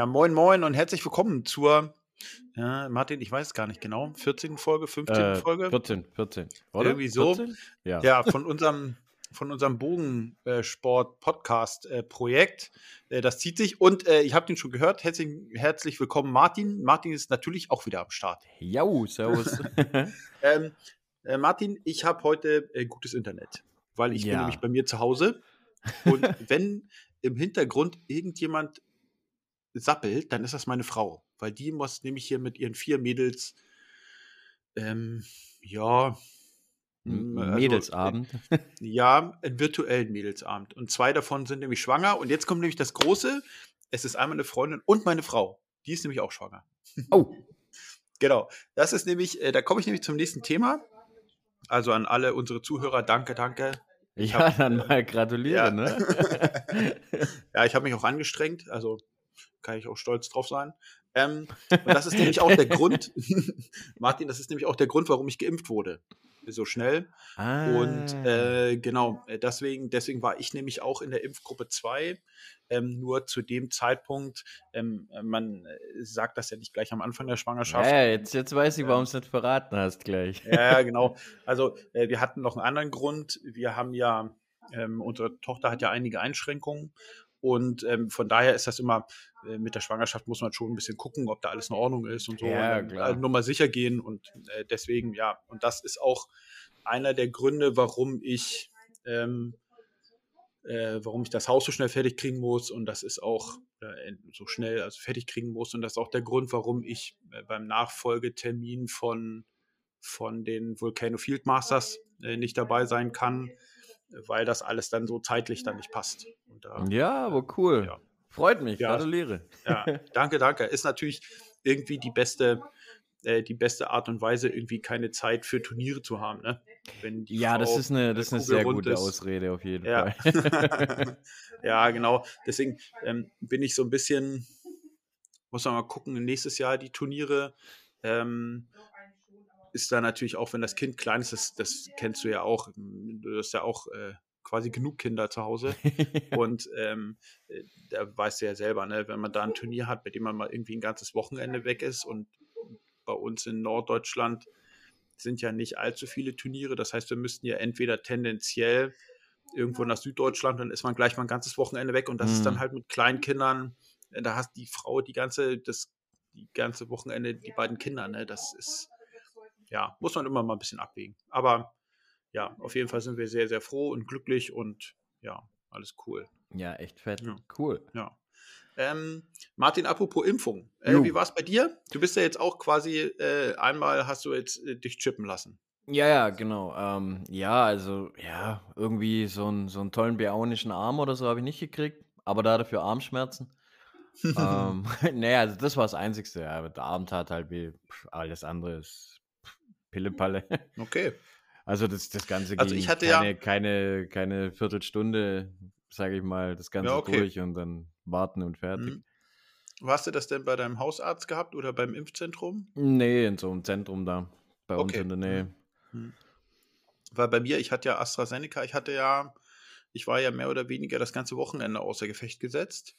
Ja, moin, moin und herzlich willkommen zur, ja, Martin, ich weiß gar nicht genau, 14. Folge, 15. Äh, Folge? 14, 14. Oder? Irgendwie so. 14? Ja. Ja, von unserem, von unserem Bogensport-Podcast-Projekt. Äh, das zieht sich und äh, ich habe den schon gehört. Herzlich, herzlich willkommen, Martin. Martin ist natürlich auch wieder am Start. Jau, servus. Ähm, äh, Martin, ich habe heute äh, gutes Internet, weil ich bin Ja. nämlich bei mir zu Hause. Und wenn im Hintergrund irgendjemand sappelt, dann ist das meine Frau, weil die muss nämlich hier mit ihren vier Mädels, ähm, ja, M- also, Mädelsabend. äh, ja, einen virtuellen Mädelsabend. Und zwei davon sind nämlich schwanger. Und jetzt kommt nämlich das Große. Es ist einmal eine Freundin und meine Frau. Die ist nämlich auch schwanger. Oh, Genau. Das ist nämlich, äh, da komme ich nämlich zum nächsten Thema. Also an alle unsere Zuhörer, danke, danke. Ich ja, hab, dann äh, mal gratuliere, ja. ne? Ja, ich habe mich auch angestrengt, also kann ich auch stolz drauf sein. Ähm, und das ist nämlich auch der Grund, Martin, das ist nämlich auch der Grund, warum ich geimpft wurde. So schnell. ah. Und äh, genau, äh, deswegen, deswegen war ich nämlich auch in der Impfgruppe 2. Ähm, nur zu dem Zeitpunkt, ähm, äh, man äh, sagt das ja nicht gleich am Anfang der Schwangerschaft. ja, jetzt, jetzt weiß ich, warum du es nicht verraten hast gleich. Ja, ja, genau. Also äh, wir hatten noch einen anderen Grund. Wir haben ja, ähm, unsere Tochter hat ja einige Einschränkungen und ähm, von daher ist das immer, äh, mit der Schwangerschaft muss man schon ein bisschen gucken, ob da alles in Ordnung ist und so. Ja, und äh, nur mal sicher gehen und äh, deswegen, ja, und das ist auch einer der Gründe, warum ich, ähm, äh, warum ich das Haus so schnell fertig kriegen muss. Und das ist auch äh, so schnell also fertig kriegen muss. Und das ist auch der Grund, warum ich äh, beim Nachfolgetermin von von den Volcano Field Masters nicht dabei sein kann, weil das alles dann so zeitlich dann nicht passt. Da, Ja, aber cool. Ja. Freut mich, Ja. gratuliere. ja, danke, danke. Ist natürlich irgendwie die beste, äh, die beste Art und Weise, irgendwie keine Zeit für Turniere zu haben. Ne? Ja, das Frau, ist eine, das ist eine sehr gute ist. Ausrede auf jeden Ja. Fall. ja, genau. Deswegen ähm, bin ich so ein bisschen, muss man mal gucken, nächstes Jahr die Turniere. Ähm, ist da natürlich auch, wenn das Kind klein ist, das, das kennst du ja auch, du hast ja auch äh, quasi genug Kinder zu Hause. Und ähm, äh, da weißt du ja selber, ne, wenn man da ein Turnier hat, bei dem man mal irgendwie ein ganzes Wochenende weg ist und bei uns in Norddeutschland sind ja nicht allzu viele Turniere. Das heißt, wir müssten ja entweder tendenziell irgendwo nach Süddeutschland, dann ist man gleich mal ein ganzes Wochenende weg und das ist dann Mhm. halt mit Kleinkindern, äh, da hast die Frau die ganze, das die ganze Wochenende die beiden Kinder, ne? Das ist, ja, muss man immer mal ein bisschen abwägen. Aber ja, auf jeden Fall sind wir sehr, sehr froh und glücklich und ja, alles cool. ja, echt fett. Ja. Cool. Ja. Ähm, Martin, apropos Impfung. Äh, wie war es bei dir? Du bist ja jetzt auch quasi, äh, einmal hast du jetzt äh, dich chippen lassen. Ja, ja, genau. Ähm, ja, also, ja, irgendwie so, ein, so einen tollen biaonischen Arm oder so habe ich nicht gekriegt, aber da dafür Armschmerzen. ähm, naja, also das war das Einzigste. Ja, der Arm tat halt wie pff, alles andere ist Pillepalle. Okay. Also das, das Ganze Also ging ich hatte ja- keine, keine, keine Viertelstunde, sage ich mal, das Ganze Ja, okay. durch und dann warten und fertig. Mhm. Wo Hast du das denn bei deinem Hausarzt gehabt oder beim Impfzentrum? Nee, in so einem Zentrum da, bei uns Okay. in der Nähe. Weil bei mir, ich hatte ja AstraZeneca, ich hatte ja, ich war ja mehr oder weniger das ganze Wochenende außer Gefecht gesetzt.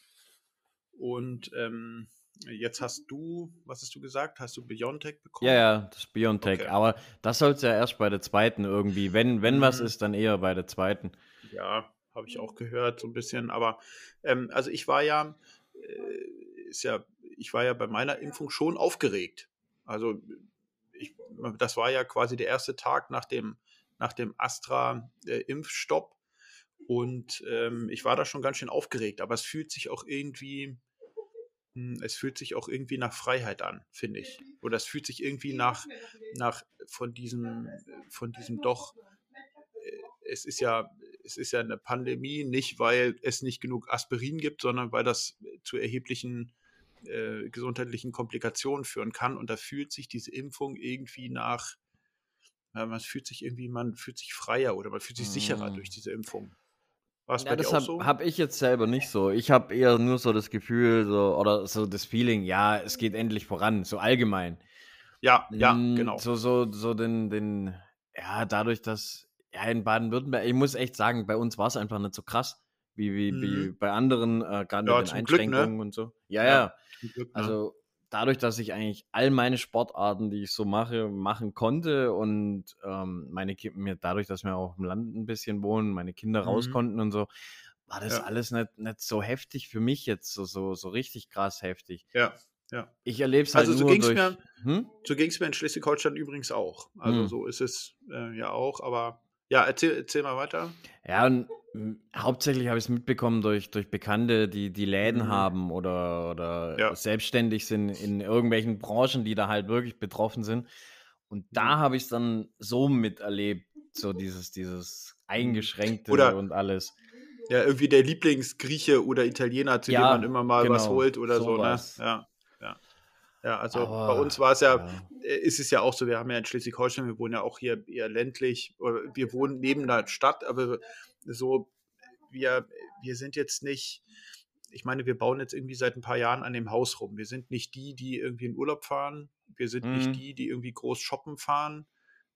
Und ähm, jetzt hast du, was hast du gesagt? Hast du BioNTech bekommen? Ja, ja, das ist BioNTech. Okay. Aber das soll es ja erst bei der zweiten irgendwie. Wenn, wenn was Mhm. ist, dann eher bei der zweiten. Ja, habe ich auch gehört, so ein bisschen. Aber ähm, also ich war ja, äh, ist ja, ich war ja bei meiner Impfung schon aufgeregt. Also ich, das war ja quasi der erste Tag nach dem, nach dem Astra-Impfstopp. Und ähm, ich war da schon ganz schön aufgeregt, aber es fühlt sich auch irgendwie, es fühlt sich auch irgendwie nach Freiheit an, finde ich. Oder es fühlt sich irgendwie nach, nach von diesem, von diesem doch, äh, es ist ja, es ist ja eine Pandemie, nicht weil es nicht genug Aspirin gibt, sondern weil das zu erheblichen äh, gesundheitlichen Komplikationen führen kann. Und da fühlt sich diese Impfung irgendwie nach, ja, man fühlt sich irgendwie, man fühlt sich freier oder man fühlt sich sicherer durch diese Impfung. War es Ja, das habe so? hab ich jetzt selber nicht so. Ich habe eher nur so das Gefühl so, oder so das Feeling, ja, es geht endlich voran, so allgemein. ja, ja, Mm, genau. So, so, so den, den, ja, dadurch, dass, ja, in Baden-Württemberg, ich muss echt sagen, bei uns war es einfach nicht so krass. wie, wie, mhm. wie bei anderen, äh, gerade ja, mit den Einschränkungen Glück, ne? und so. Ja, ja. ja. Glück, ne? Also dadurch, dass ich eigentlich all meine Sportarten, die ich so mache, machen konnte und ähm, meine mir dadurch, dass wir auch im Land ein bisschen wohnen, meine Kinder mhm. raus konnten und so, war das ja. alles nicht, nicht so heftig für mich jetzt, so, so, so richtig krass heftig. Ja. Ja. Ich erlebe es halt also so nur durch... Mir, hm? So ging es mir in Schleswig-Holstein übrigens auch. Also hm. so ist es äh, ja auch, aber ja, erzähl, erzähl mal weiter. Ja, und hm, hauptsächlich habe ich es mitbekommen durch, durch Bekannte, die, die Läden mhm. haben oder, oder ja. selbstständig sind in irgendwelchen Branchen, die da halt wirklich betroffen sind. Und da mhm. habe ich es dann so miterlebt, so dieses, dieses mhm. Eingeschränkte oder, und alles. Ja, irgendwie der Lieblingsgrieche oder Italiener, zu ja, dem man immer mal genau, was holt oder so. Ne? Ja. Ja, also Aber, bei uns war es ja, ja, äh, ist es ja auch so, wir haben ja in Schleswig-Holstein, wir wohnen ja auch hier eher ländlich, wir wohnen neben der Stadt, aber so, wir, wir sind jetzt nicht, ich meine, wir bauen jetzt irgendwie seit ein paar Jahren an dem Haus rum. Wir sind nicht die, die irgendwie in Urlaub fahren. Wir sind mhm. nicht die, die irgendwie groß shoppen fahren.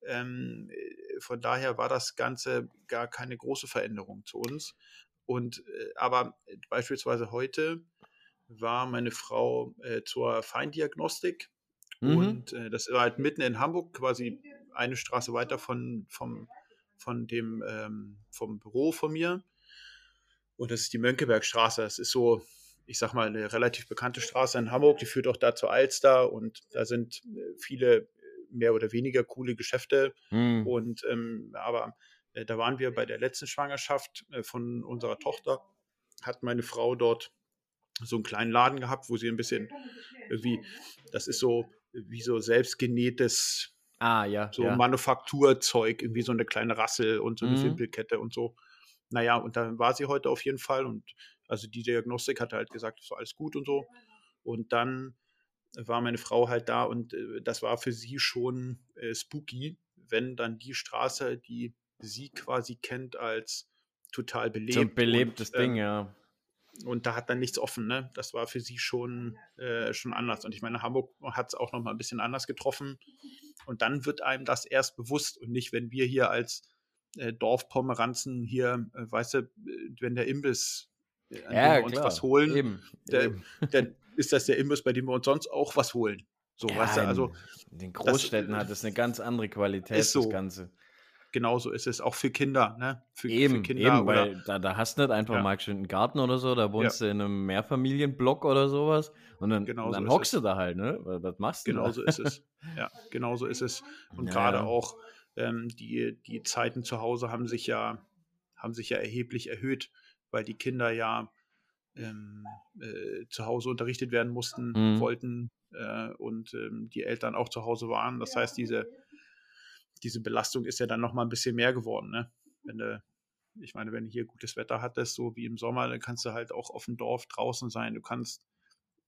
Ähm, äh, von daher war das Ganze gar keine große Veränderung zu uns. Und äh, aber beispielsweise heute war meine Frau äh, zur Feindiagnostik. Mhm. Und äh, das war halt mitten in Hamburg, quasi eine Straße weiter von, vom, von dem, ähm, vom Büro von mir. Und das ist die Mönckebergstraße. Das ist so, ich sag mal, eine relativ bekannte Straße in Hamburg. Die führt auch da zur Alster und da sind äh, viele mehr oder weniger coole Geschäfte. Mhm. Und ähm, aber äh, da waren wir bei der letzten Schwangerschaft äh, von unserer Tochter, hat meine Frau dort so einen kleinen Laden gehabt, wo sie ein bisschen irgendwie, das ist so wie so selbstgenähtes ah, ja, so ja. Manufakturzeug, irgendwie so eine kleine Rassel und so eine mhm. Wimpelkette und so. Naja, und dann war sie heute auf jeden Fall und also die Diagnostik hatte halt gesagt, es war alles gut und so. Und dann war meine Frau halt da und äh, das war für sie schon äh, spooky, wenn dann die Straße, die sie quasi kennt als total belebt. So ein belebtes und, Ding, äh, ja und da hat dann nichts offen. Ne? Das war für sie schon, äh, schon anders. Und ich meine, Hamburg hat es auch noch mal ein bisschen anders getroffen. Und dann wird einem das erst bewusst und nicht, wenn wir hier als äh, Dorfpomeranzen hier, äh, weißt du, wenn der Imbiss, äh, ja, uns was holen, eben, der, eben. dann ist das der Imbiss, bei dem wir uns sonst auch was holen. So, ja, weißt du, also. In den Großstädten das, hat es eine ganz andere Qualität, so. das Ganze genauso ist es auch für Kinder, ne? Für, eben, für Kinder eben, weil da, da hast du nicht einfach ja. mal schön einen Garten oder so, da wohnst ja. du in einem Mehrfamilienblock oder sowas und dann, genauso dann hockst du da halt, ne? Was machst du Genauso da? ist es. Ja, genauso ist es. Und ja. gerade auch ähm, die, die Zeiten zu Hause haben sich ja, haben sich ja erheblich erhöht, weil die Kinder ja ähm, äh, zu Hause unterrichtet werden mussten, mhm. wollten äh, und ähm, die Eltern auch zu Hause waren. Das heißt, diese diese Belastung ist ja dann noch mal ein bisschen mehr geworden. Ne? Wenn du, ich meine, wenn du hier gutes Wetter hattest, so wie im Sommer, dann kannst du halt auch auf dem Dorf draußen sein. Du kannst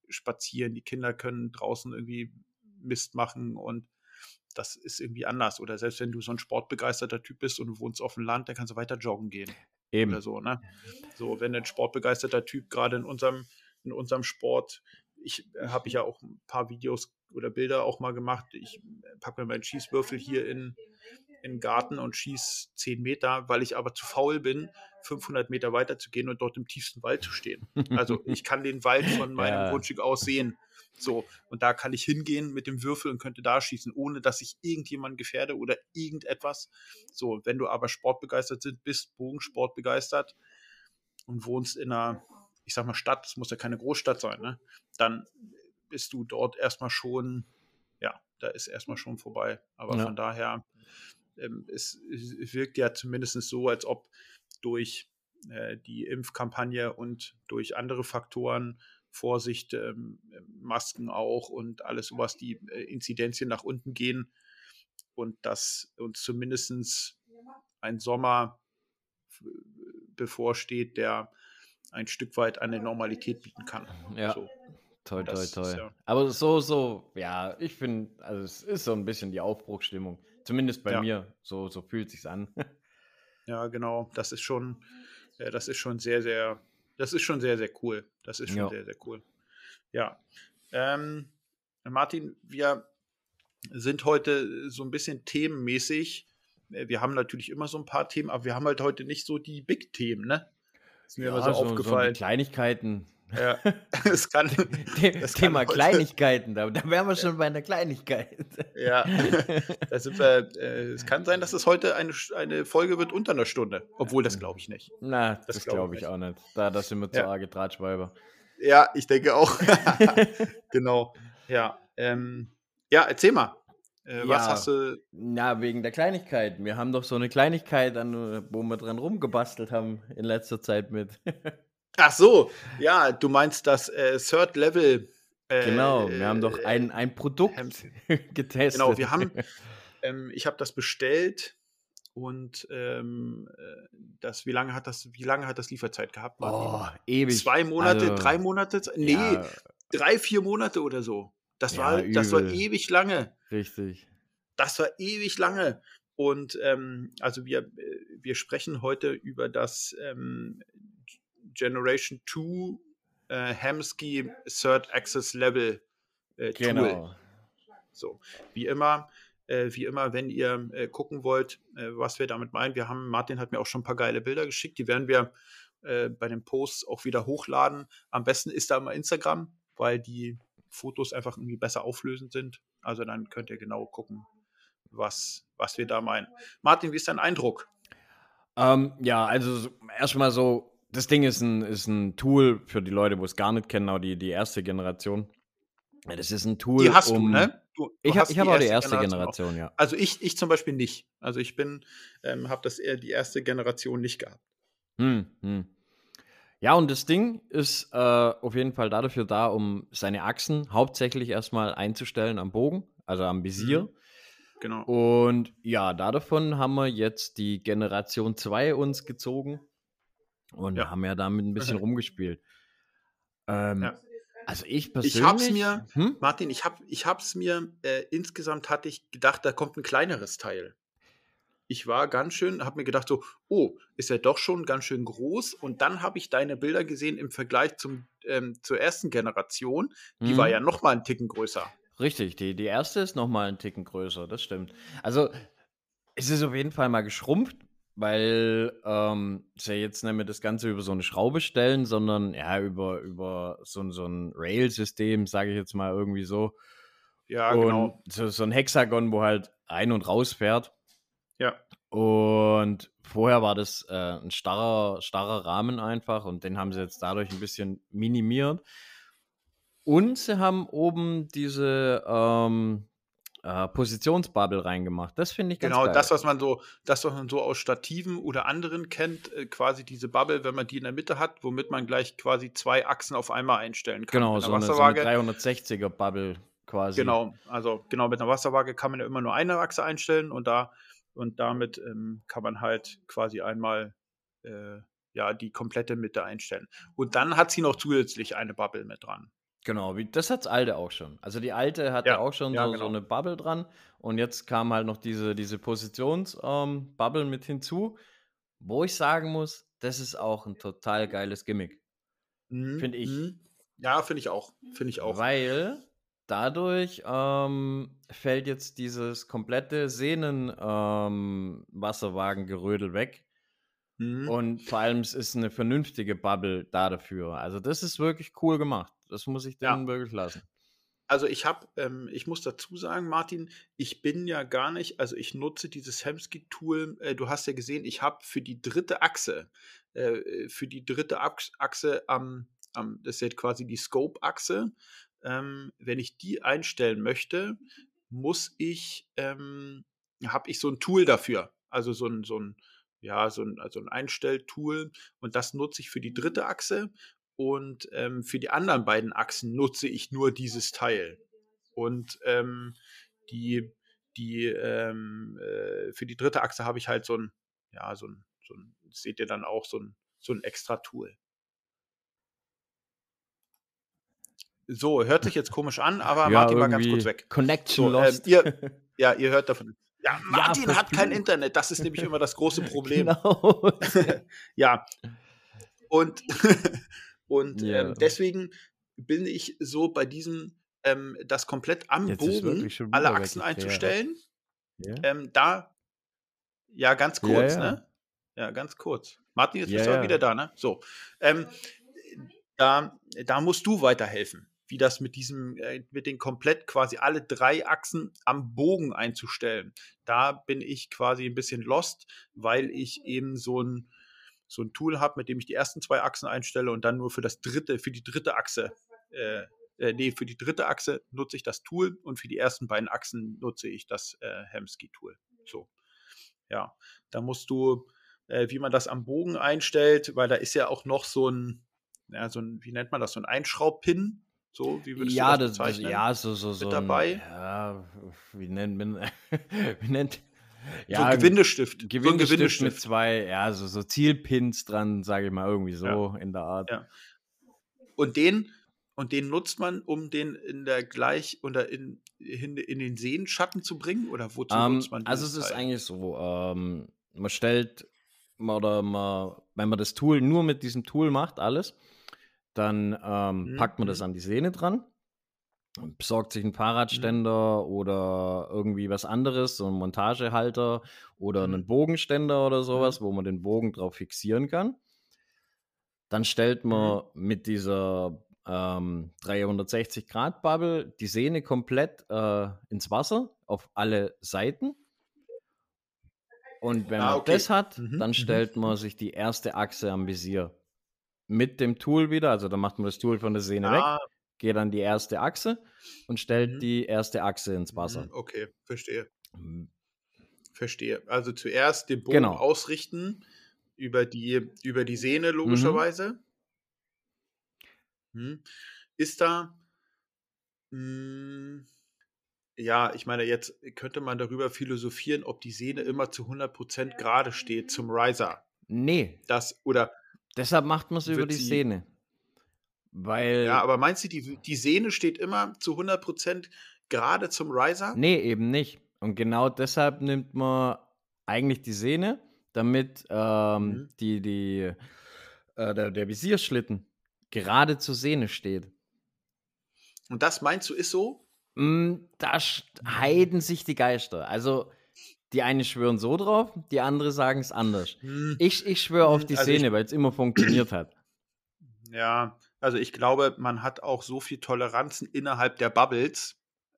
spazieren, die Kinder können draußen irgendwie Mist machen und das ist irgendwie anders. Oder selbst wenn du so ein sportbegeisterter Typ bist und du wohnst auf dem Land, dann kannst du weiter joggen gehen. Eben. Oder so, ne? So, wenn ein sportbegeisterter Typ gerade in unserem, in unserem Sport, ich äh, habe ich ja auch ein paar Videos oder Bilder auch mal gemacht. Ich packe mir meinen Schießwürfel hier in, in den Garten und schieße 10 Meter, weil ich aber zu faul bin, 500 Meter weiter zu gehen und dort im tiefsten Wald zu stehen. Also ich kann den Wald von meinem ja. Grundstück aus sehen. So, und da kann ich hingehen mit dem Würfel und könnte da schießen, ohne dass ich irgendjemanden gefährde oder irgendetwas. So, wenn du aber sportbegeistert sind, bist, Bogensport begeistert und wohnst in einer, ich sag mal, Stadt, es muss ja keine Großstadt sein, ne? dann bist du dort erstmal schon, ja, da ist erstmal schon vorbei. Aber ja. von daher, ähm, es, es, wirkt ja zumindest so, als ob durch äh, die Impfkampagne und durch andere Faktoren, Vorsicht, ähm, Masken auch und alles sowas, die äh, Inzidenzien nach unten gehen und dass uns zumindest ein Sommer bevorsteht, der ein Stück weit eine Normalität bieten kann. Ja. So. Toi, toi, toi. Ja Aber so, so, ja, ich finde, also es ist so ein bisschen die Aufbruchsstimmung. Zumindest bei ja. mir. So, so fühlt sich's an. ja, genau. Das ist schon, ja, das ist schon sehr, sehr, das ist schon sehr, sehr cool. Das ist schon ja. sehr, sehr cool. Ja. Ähm, Martin, wir sind heute so ein bisschen themenmäßig. Äh, wir haben natürlich immer so ein paar Themen, aber wir haben halt heute nicht so die Big-Themen, ne? Ist mir ja, immer so, so aufgefallen. So Kleinigkeiten. Ja, es kann. Das Thema kann Kleinigkeiten, da, da wären wir schon bei einer Kleinigkeit. Ja, da sind wir, äh, es kann sein, dass es heute eine, eine Folge wird unter einer Stunde. Obwohl, das glaube ich nicht. Na, das, das glaube glaub ich nicht. auch nicht. Da, da sind wir zu ja. arge Drahtschweiber. Ja, ich denke auch. genau. Ja, ähm, ja, erzähl mal. Äh, ja, was hast du. Na, wegen der Kleinigkeit. Wir haben doch so eine Kleinigkeit, an, wo wir dran rumgebastelt haben in letzter Zeit mit. Ach so, ja, du meinst das äh, Third Level. Äh, genau, wir haben doch ein, ein Produkt getestet. Genau, wir haben, ähm, ich habe das bestellt und ähm, äh, das, wie lange hat das, wie lange hat das Lieferzeit gehabt? Oh, ewig. Zwei Monate, also, drei Monate? Nee, ja. drei, vier Monate oder so. Das ja, war, das war ewig lange. Richtig. Das war ewig lange. Und ähm, also wir, äh, wir sprechen heute über das ähm, Generation 2 äh, Hemsky Third Access Level äh, Tool. Genau. So, wie immer, äh, wie immer, wenn ihr äh, gucken wollt, äh, was wir damit meinen, wir haben, Martin hat mir auch schon ein paar geile Bilder geschickt, die werden wir äh, bei den Posts auch wieder hochladen. Am besten ist da immer Instagram, weil die Fotos einfach irgendwie besser auflösend sind. Also dann könnt ihr genau gucken, was, was wir da meinen. Martin, wie ist dein Eindruck? Ähm, ja, also erstmal so das Ding ist ein, ist ein Tool für die Leute, wo es gar nicht kennen, auch die, die erste Generation. Das ist ein Tool. Die hast um, du, ne? Du, du ich habe hab auch die erste Generation, Generation ja. Also ich, ich zum Beispiel nicht. Also ich bin, ähm, habe das eher die erste Generation nicht gehabt. Hm, hm. Ja, und das Ding ist äh, auf jeden Fall dafür da, um seine Achsen hauptsächlich erstmal einzustellen am Bogen, also am Visier. Mhm. Genau. Und ja, davon haben wir jetzt die Generation 2 uns gezogen. Und ja. haben ja damit ein bisschen rumgespielt. Ähm, ja. Also ich persönlich. Ich hab's mir, hm? Martin, ich hab, ich hab's mir, äh, insgesamt hatte ich gedacht, da kommt ein kleineres Teil. Ich war ganz schön, hab mir gedacht so, oh, ist er doch schon ganz schön groß. Und dann habe ich deine Bilder gesehen im Vergleich zum, ähm, zur ersten Generation. Die hm. war ja noch mal einen Ticken größer. Richtig, die, die erste ist noch mal einen Ticken größer, das stimmt. Also es ist auf jeden Fall mal geschrumpft, weil ähm, ja jetzt nicht mehr das Ganze über so eine Schraube stellen, sondern ja über, über so, so ein Rail-System, sage ich jetzt mal irgendwie so. Ja, und genau. So, so ein Hexagon, wo halt ein- und raus fährt. Ja. Und vorher war das äh, ein starrer, starrer Rahmen einfach und den haben sie jetzt dadurch ein bisschen minimiert. Und sie haben oben diese, ähm, äh, Positionsbubble reingemacht. Das finde ich ganz genau, geil. Genau, das, was man so, das, was man so aus Stativen oder anderen kennt, äh, quasi diese Bubble, wenn man die in der Mitte hat, womit man gleich quasi zwei Achsen auf einmal einstellen kann. Genau, so eine, so eine 360er Bubble quasi. Genau, also genau mit einer Wasserwaage kann man ja immer nur eine Achse einstellen und da und damit ähm, kann man halt quasi einmal äh, ja die komplette Mitte einstellen. Und dann hat sie noch zusätzlich eine Bubble mit dran. Genau, wie, das hat's alte auch schon. Also die alte hatte ja, auch schon ja, so, genau. so, eine Bubble dran und jetzt kam halt noch diese, diese Positions-Bubble ähm, mit hinzu, wo ich sagen muss, das ist auch ein total geiles Gimmick. Mhm. Finde ich. Mhm. Ja, finde ich auch. Finde ich auch. Weil dadurch ähm, fällt jetzt dieses komplette Sehnen-Wasserwagengerödel ähm, weg. Mhm. Und vor allem es ist eine vernünftige Bubble da dafür. Also das ist wirklich cool gemacht. Das muss ich denen ja. wirklich lassen. Also ich habe, ähm, ich muss dazu sagen, Martin, ich bin ja gar nicht, also ich nutze dieses Hemsky-Tool. Äh, du hast ja gesehen, ich habe für die dritte Achse, äh, für die dritte Achse am, am, das ist ja quasi die Scope-Achse. Ähm, wenn ich die einstellen möchte, muss ich, ähm, habe ich so ein Tool dafür. Also so ein, so ein, ja, so ein, also ein Einstelltool und das nutze ich für die dritte Achse und ähm, für die anderen beiden Achsen nutze ich nur dieses Teil. Und ähm, die, die, ähm, äh, für die dritte Achse habe ich halt so ein, ja, so ein, so ein, seht ihr dann auch so ein, so ein extra Tool. So, hört sich jetzt komisch an, aber ja, Martin war ganz kurz weg. Connection so, ähm, lost. ihr, ja, ihr hört davon. Ja, Martin ja, hat kein Internet. Das ist nämlich immer das große Problem. Genau. ja. Und und ja. ähm, deswegen bin ich so bei diesem, ähm, das komplett am Jetzt Bogen alle Achsen einzustellen. Ja. Ähm, da, ja, ganz kurz, ja, ne? Ja, ganz kurz. Martin, jetzt Ja, bist du aber ja. wieder da, ne? So. Ähm, da, da musst du weiterhelfen, wie das mit diesem, äh, mit den komplett quasi alle drei Achsen am Bogen einzustellen. Da bin ich quasi ein bisschen lost, weil ich eben so ein, so ein Tool habe, mit dem ich die ersten zwei Achsen einstelle und dann nur für das dritte, für die dritte Achse, äh, äh, nee, für die dritte Achse nutze ich das Tool und für die ersten beiden Achsen nutze ich das äh, Hemsky-Tool. So. Ja, da musst du, äh, wie man das am Bogen einstellt, weil da ist ja auch noch so ein, ja, so ein, wie nennt man das, so ein Einschraubpin. So, wie würdest Ja, du das bezeichnen? ja, so, so, so. ein- dabei? Ja, wie nennt man, wie nennt, so ja, ein Gewindestift. so ein Gewindestift, mit Gewindestift. zwei, ja, so, so Zielpins dran, sage ich mal, irgendwie so in der Art. Ja. Und den, und den nutzt man, um den in der gleich oder in, in, in den Seenschatten zu bringen? Oder wozu Ähm, nutzt man also es ist Teil? eigentlich so, ähm, man stellt oder man, wenn man das Tool nur mit diesem Tool macht, alles, dann ähm, Mhm, packt man das mhm. an die Sehne dran, besorgt sich einen Fahrradständer oder irgendwie was anderes, so einen Montagehalter oder Mhm. einen Bogenständer oder sowas, wo man den Bogen drauf fixieren kann. Dann stellt man mit dieser ähm, 360-Grad-Bubble die Sehne komplett äh, ins Wasser auf alle Seiten. Und wenn Ah, man okay. das hat, Mhm, dann mhm. stellt man sich die erste Achse am Visier mit dem Tool wieder. Also dann macht man das Tool von der Sehne weg, Ah, geht an die erste Achse und stellt Mhm. die erste Achse ins Wasser. mhm, okay, verstehe. Mhm. Verstehe. Also zuerst den Bogen Genau. ausrichten über die, über die Mhm. Sehne, logischerweise. Hm. Ist da. Hm, ja, ich meine, jetzt könnte man darüber philosophieren, ob die Sehne immer zu 100% gerade steht zum Riser. Nee, Das, oder, deshalb macht man es über die Sehne. Weil. ja, aber meinst du, die, die Sehne steht immer zu 100% gerade zum Riser? Nee, eben nicht. Und genau deshalb nimmt man eigentlich die Sehne, damit ähm, Mhm. die, die, äh, der, der Visierschlitten gerade zur Sehne steht. Und das meinst du, ist so? Mm, Da sch- heiden sich die Geister. Also, die einen schwören so drauf, die andere sagen es anders. Hm. Ich, ich schwöre auf Hm, die also Sehne, weil es immer funktioniert hat. Ja, also ich glaube, man hat auch so viel Toleranzen innerhalb der Bubbles,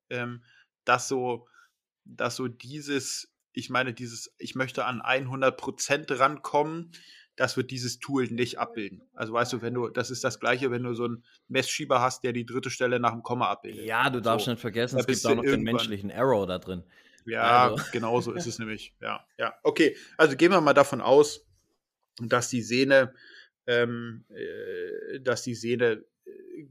ähm, dass so, dass so dieses, ich meine, dieses, ich möchte an 100% rankommen, das wird dieses Tool nicht abbilden. Also weißt du, wenn du, das ist das Gleiche, wenn du so einen Messschieber hast, der die dritte Stelle nach dem Komma abbildet. Ja, du darfst So. nicht vergessen, Da es gibt auch noch den menschlichen Error da drin. Ja, Also- genau so ist es nämlich. Ja, ja. Okay, also gehen wir mal davon aus, dass die Sehne, ähm, äh, dass die Sehne, äh,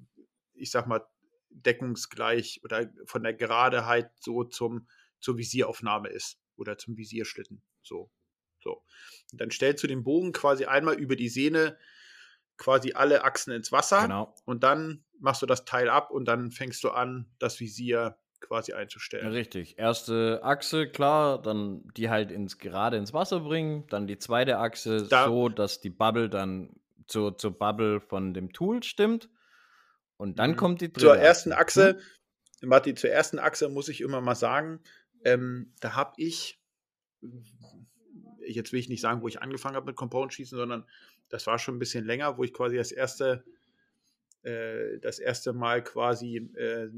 ich sag mal, deckungsgleich oder von der Geradeheit so zum, zur Visieraufnahme ist oder zum Visierschlitten. So. So. Und dann stellst du den Bogen quasi einmal über die Sehne quasi alle Achsen ins Wasser Genau. und dann machst du das Teil ab und dann fängst du an, das Visier quasi einzustellen. Richtig. Erste Achse, klar, dann die halt ins gerade ins Wasser bringen, dann die zweite Achse Da- so, dass die Bubble dann zur, zur Bubble von dem Tool stimmt. Und dann Mhm. kommt die dritte zur ersten? Achse, Martin, zur ersten Achse muss ich immer mal sagen, ähm, da habe ich, jetzt will ich nicht sagen, wo ich angefangen habe mit Compound schießen, sondern das war schon ein bisschen länger, wo ich quasi das erste, äh, das erste Mal quasi äh,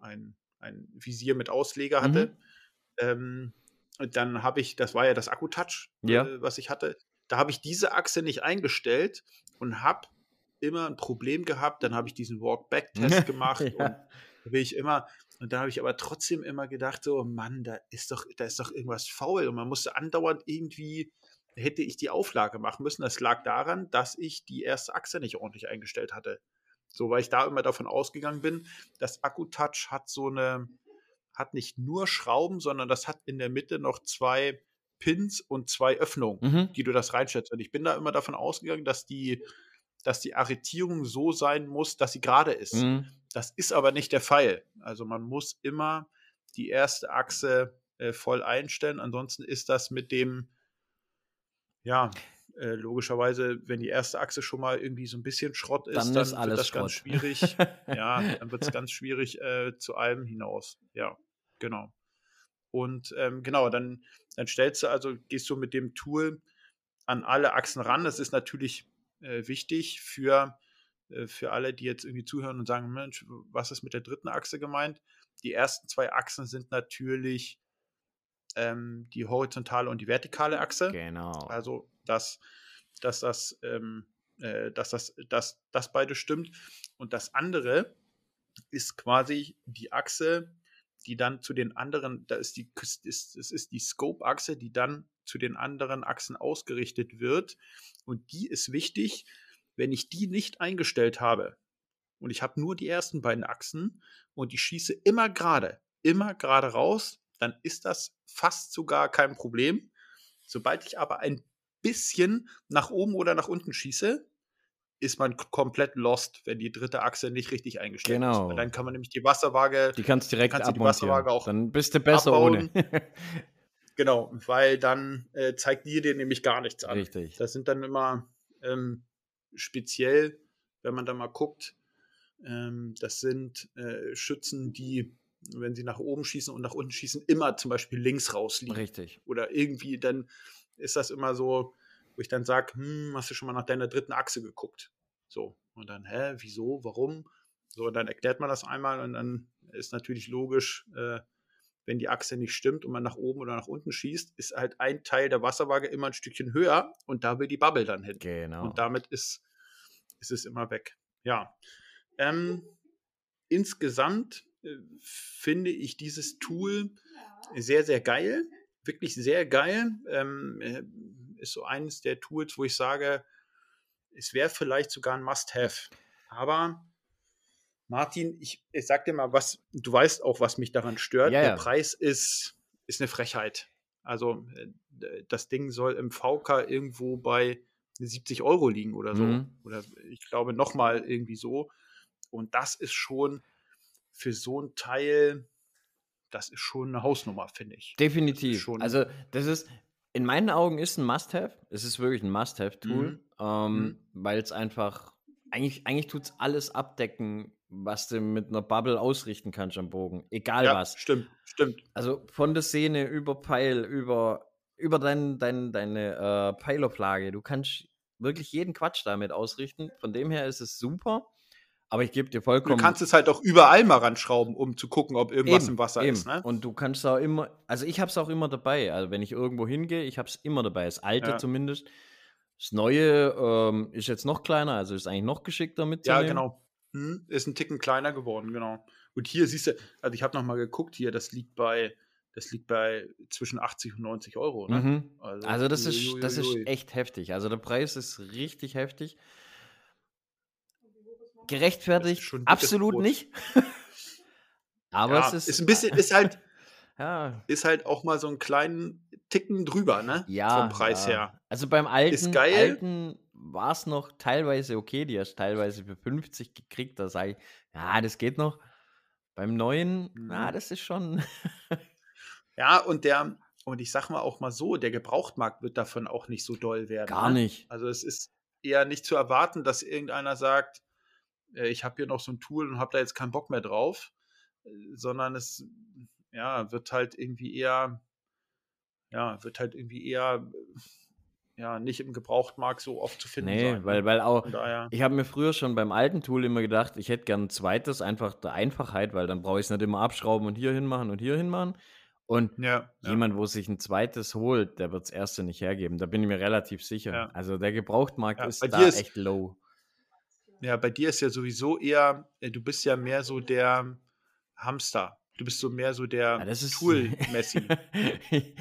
ein- ein, Visier mit Ausleger hatte. Mhm. Ähm, und dann habe ich, das war ja das Akku-Touch, Ja. äh, was ich hatte, da habe ich diese Achse nicht eingestellt und habe immer ein Problem gehabt. Dann habe ich diesen Walk-Back-Test gemacht und ja. da will ich immer, und da habe ich aber trotzdem immer gedacht, so, Mann, da ist doch, da ist doch irgendwas faul. Und man musste andauernd irgendwie, hätte ich die Auflage machen müssen. Das lag daran, dass ich die erste Achse nicht ordentlich eingestellt hatte. So, weil ich da immer davon ausgegangen bin, das Akku-Touch hat so eine, hat nicht nur Schrauben, sondern das hat in der Mitte noch zwei Pins und zwei Öffnungen Mhm. die du das reinstellst. Und ich bin da immer davon ausgegangen, dass die, dass die Arretierung so sein muss, dass sie gerade ist. Mhm. Das ist aber nicht der Fall. Also man muss immer die erste Achse äh, voll einstellen. Ansonsten ist das mit dem, ja, äh, logischerweise, wenn die erste Achse schon mal irgendwie so ein bisschen Schrott ist, Dann dann, ist wird das ganz Schrott. schwierig. ja, dann wird es ganz schwierig äh, zu allem hinaus. Ja, genau. Und ähm, genau, dann, dann stellst du, also gehst du mit dem Tool an alle Achsen ran. Das ist natürlich äh, wichtig für, äh, für alle, die jetzt irgendwie zuhören und sagen, Mensch, was ist mit der dritten Achse gemeint? Die ersten zwei Achsen sind natürlich ähm, die horizontale und die vertikale Achse. Genau. Also, dass, dass, das, ähm, äh, dass, das, dass das beide stimmt. Und das andere ist quasi die Achse, die dann zu den anderen, da ist die, ist, es ist die Scope-Achse, die dann zu den anderen Achsen ausgerichtet wird. Und die ist wichtig, wenn ich die nicht eingestellt habe und ich habe nur die ersten beiden Achsen und ich schieße immer gerade, immer gerade raus, dann ist das fast sogar kein Problem. Sobald ich aber ein bisschen nach oben oder nach unten schieße, ist man komplett lost, wenn die dritte Achse nicht richtig eingestellt genau. ist. Weil dann kann man nämlich die Wasserwaage, die kannst direkt kannst die Wasserwaage auch dann bist du besser abbauen. ohne. genau, weil dann äh, zeigt die dir nämlich gar nichts an. Richtig. Das sind dann immer ähm, speziell, wenn man da mal guckt, ähm, das sind äh, Schützen, die wenn sie nach oben schießen und nach unten schießen, immer zum Beispiel links rausliegen. Richtig. Oder irgendwie, dann ist das immer so, wo ich dann sage, hm, hast du schon mal nach deiner dritten Achse geguckt? So. Und dann, hä, wieso, warum? So, und dann erklärt man das einmal und dann ist natürlich logisch, äh, wenn die Achse nicht stimmt und man nach oben oder nach unten schießt, ist halt ein Teil der Wasserwaage immer ein Stückchen höher und da will die Bubble dann hin. Genau. Und damit ist, ist es immer weg. Ja. Ähm, insgesamt finde ich dieses Tool sehr, sehr geil. Wirklich sehr geil. Ähm, äh, ist so eines der Tools, wo ich sage, es wäre vielleicht sogar ein Must-Have. Aber Martin, ich, ich sag dir mal, was, du weißt auch, was mich daran stört. Ja, der ja. Preis ist, ist eine Frechheit. Also äh, das Ding soll im VK irgendwo bei 70 Euro liegen oder so. Mhm. Oder ich glaube nochmal irgendwie so. Und das ist schon für so ein Teil, das ist schon eine Hausnummer, finde ich. Definitiv. also, das ist, in meinen Augen ist ein Must-Have. Es ist wirklich ein Must-Have-Tool, Mhm. ähm, Mhm. weil es einfach, eigentlich, eigentlich tut es alles abdecken, was du mit einer Bubble ausrichten kannst am Bogen. Egal Ja, was. stimmt, stimmt. Also von der Szene über Peil, über, über dein, dein, deine äh, Peilauflage. Du kannst wirklich jeden Quatsch damit ausrichten. Von dem her ist es super. Aber ich gebe dir Du vollkommen. kannst es halt auch überall mal ranschrauben, um zu gucken, ob irgendwas Eben, im Wasser eben. ist. Ne? Und du kannst auch immer, also ich habe es auch immer dabei. Also wenn ich irgendwo hingehe, ich habe es immer dabei. Das alte Ja. zumindest. Das neue ähm, ist jetzt noch kleiner, also ist eigentlich noch geschickter Ja, mitzunehmen. genau. Hm, ist ein Ticken kleiner geworden, genau. Und hier siehst du, also ich habe noch mal geguckt, hier, das liegt bei, das liegt bei zwischen 80 und 90 Euro. Ne? Mhm. Also das ist, das ist echt heftig. Also der Preis ist richtig heftig. Gerechtfertigt absolut nicht. Aber ja, es ist, ist ein bisschen, ist halt, ja, ist halt auch mal so einen kleinen Ticken drüber, ne? ja, Vom Preis ja. her. Also beim alten, alten war es noch teilweise okay, die hast teilweise für 50 gekriegt, da sage ich, ja, das geht noch. Beim neuen, na, Mhm. das ist schon. Ja, und der, und ich sag mal auch mal so, der Gebrauchtmarkt wird davon auch nicht so doll werden. Gar ne? nicht. Also es ist eher nicht zu erwarten, dass irgendeiner sagt, äh, ich habe hier noch so ein Tool und habe da jetzt keinen Bock mehr drauf, äh, sondern es ja, wird halt irgendwie eher, ja, wird halt irgendwie eher ja, nicht im Gebrauchtmarkt so oft zu finden Nee, sein. ne? weil, weil auch, ich habe mir früher schon beim alten Tool immer gedacht, ich hätte gern ein zweites, einfach der Einfachheit, weil dann brauche ich es nicht immer abschrauben und hier hinmachen und hier hinmachen. Und ja, ja. jemand, wo sich ein zweites holt, der wird das erste nicht hergeben. Da bin ich mir relativ sicher. Ja. Also der Gebrauchtmarkt Ja, ist da ist- echt low. Ja, bei dir ist ja sowieso eher, äh, du bist ja mehr so der Hamster. Du bist so mehr so der Ja, Tool-Messi.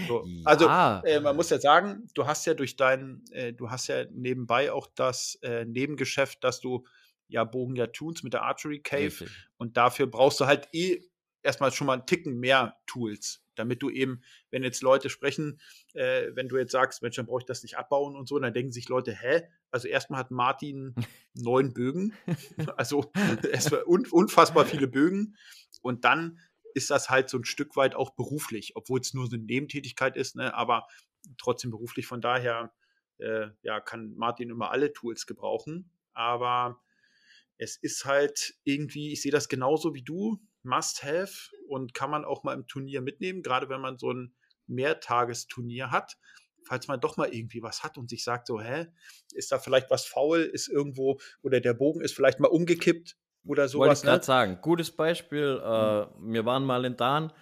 So. Also, ja. Äh, man muss ja sagen, du hast ja durch dein, äh, du hast ja nebenbei auch das äh, Nebengeschäft, dass du ja Bogen ja tunst mit der Archery Cave Richtig. und dafür brauchst du halt eh erstmal schon mal einen Ticken mehr Tools, damit du eben, wenn jetzt Leute sprechen, äh, wenn du jetzt sagst, Mensch, dann brauche ich das nicht abbauen und so, dann denken sich Leute, hä? Also erstmal hat Martin neun Bögen, also erstmal un unfassbar viele Bögen und dann ist das halt so ein Stück weit auch beruflich, obwohl es nur so eine Nebentätigkeit ist, ne, aber trotzdem beruflich. Von daher äh, ja, kann Martin immer alle Tools gebrauchen. Aber es ist halt irgendwie, ich sehe das genauso wie du, must have und kann man auch mal im Turnier mitnehmen, gerade wenn man so ein Mehrtagesturnier hat. falls man doch mal irgendwie was hat und sich sagt, so, hä, ist da vielleicht was faul, ist irgendwo, oder der Bogen ist vielleicht mal umgekippt oder sowas. Wollte ich gerade ne? sagen, gutes Beispiel, äh, mhm. wir waren mal in Dahn,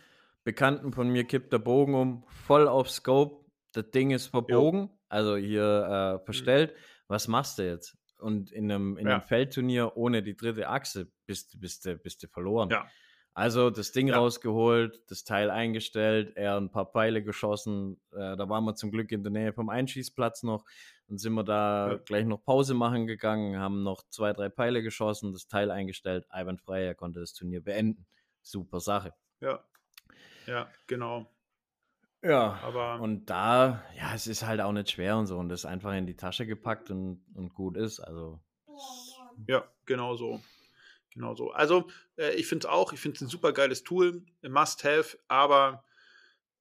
Bekannten von mir kippt der Bogen um, voll auf Scope, das Ding ist verbogen, jo. also hier äh, mhm. verstellt, mhm. was machst du jetzt? Und in einem, in ja. einem Feldturnier ohne die dritte Achse bist, bist, bist, bist du verloren. Ja. Also das Ding ja. rausgeholt, das Teil eingestellt, er ein paar Pfeile geschossen. Äh, da waren wir zum Glück in der Nähe vom Einschießplatz noch. Dann sind wir da ja. gleich noch Pause machen gegangen, haben noch zwei, drei Pfeile geschossen, das Teil eingestellt. Ivan Freier konnte das Turnier beenden. Super Sache. Ja, ja, genau. Ja, aber und da, ja, es ist halt auch nicht schwer und so und das einfach in die Tasche gepackt und, und gut ist. Also. Ja, genau so. Genau so. Also, äh, ich finde es auch, ich finde es ein super geiles Tool, must have, aber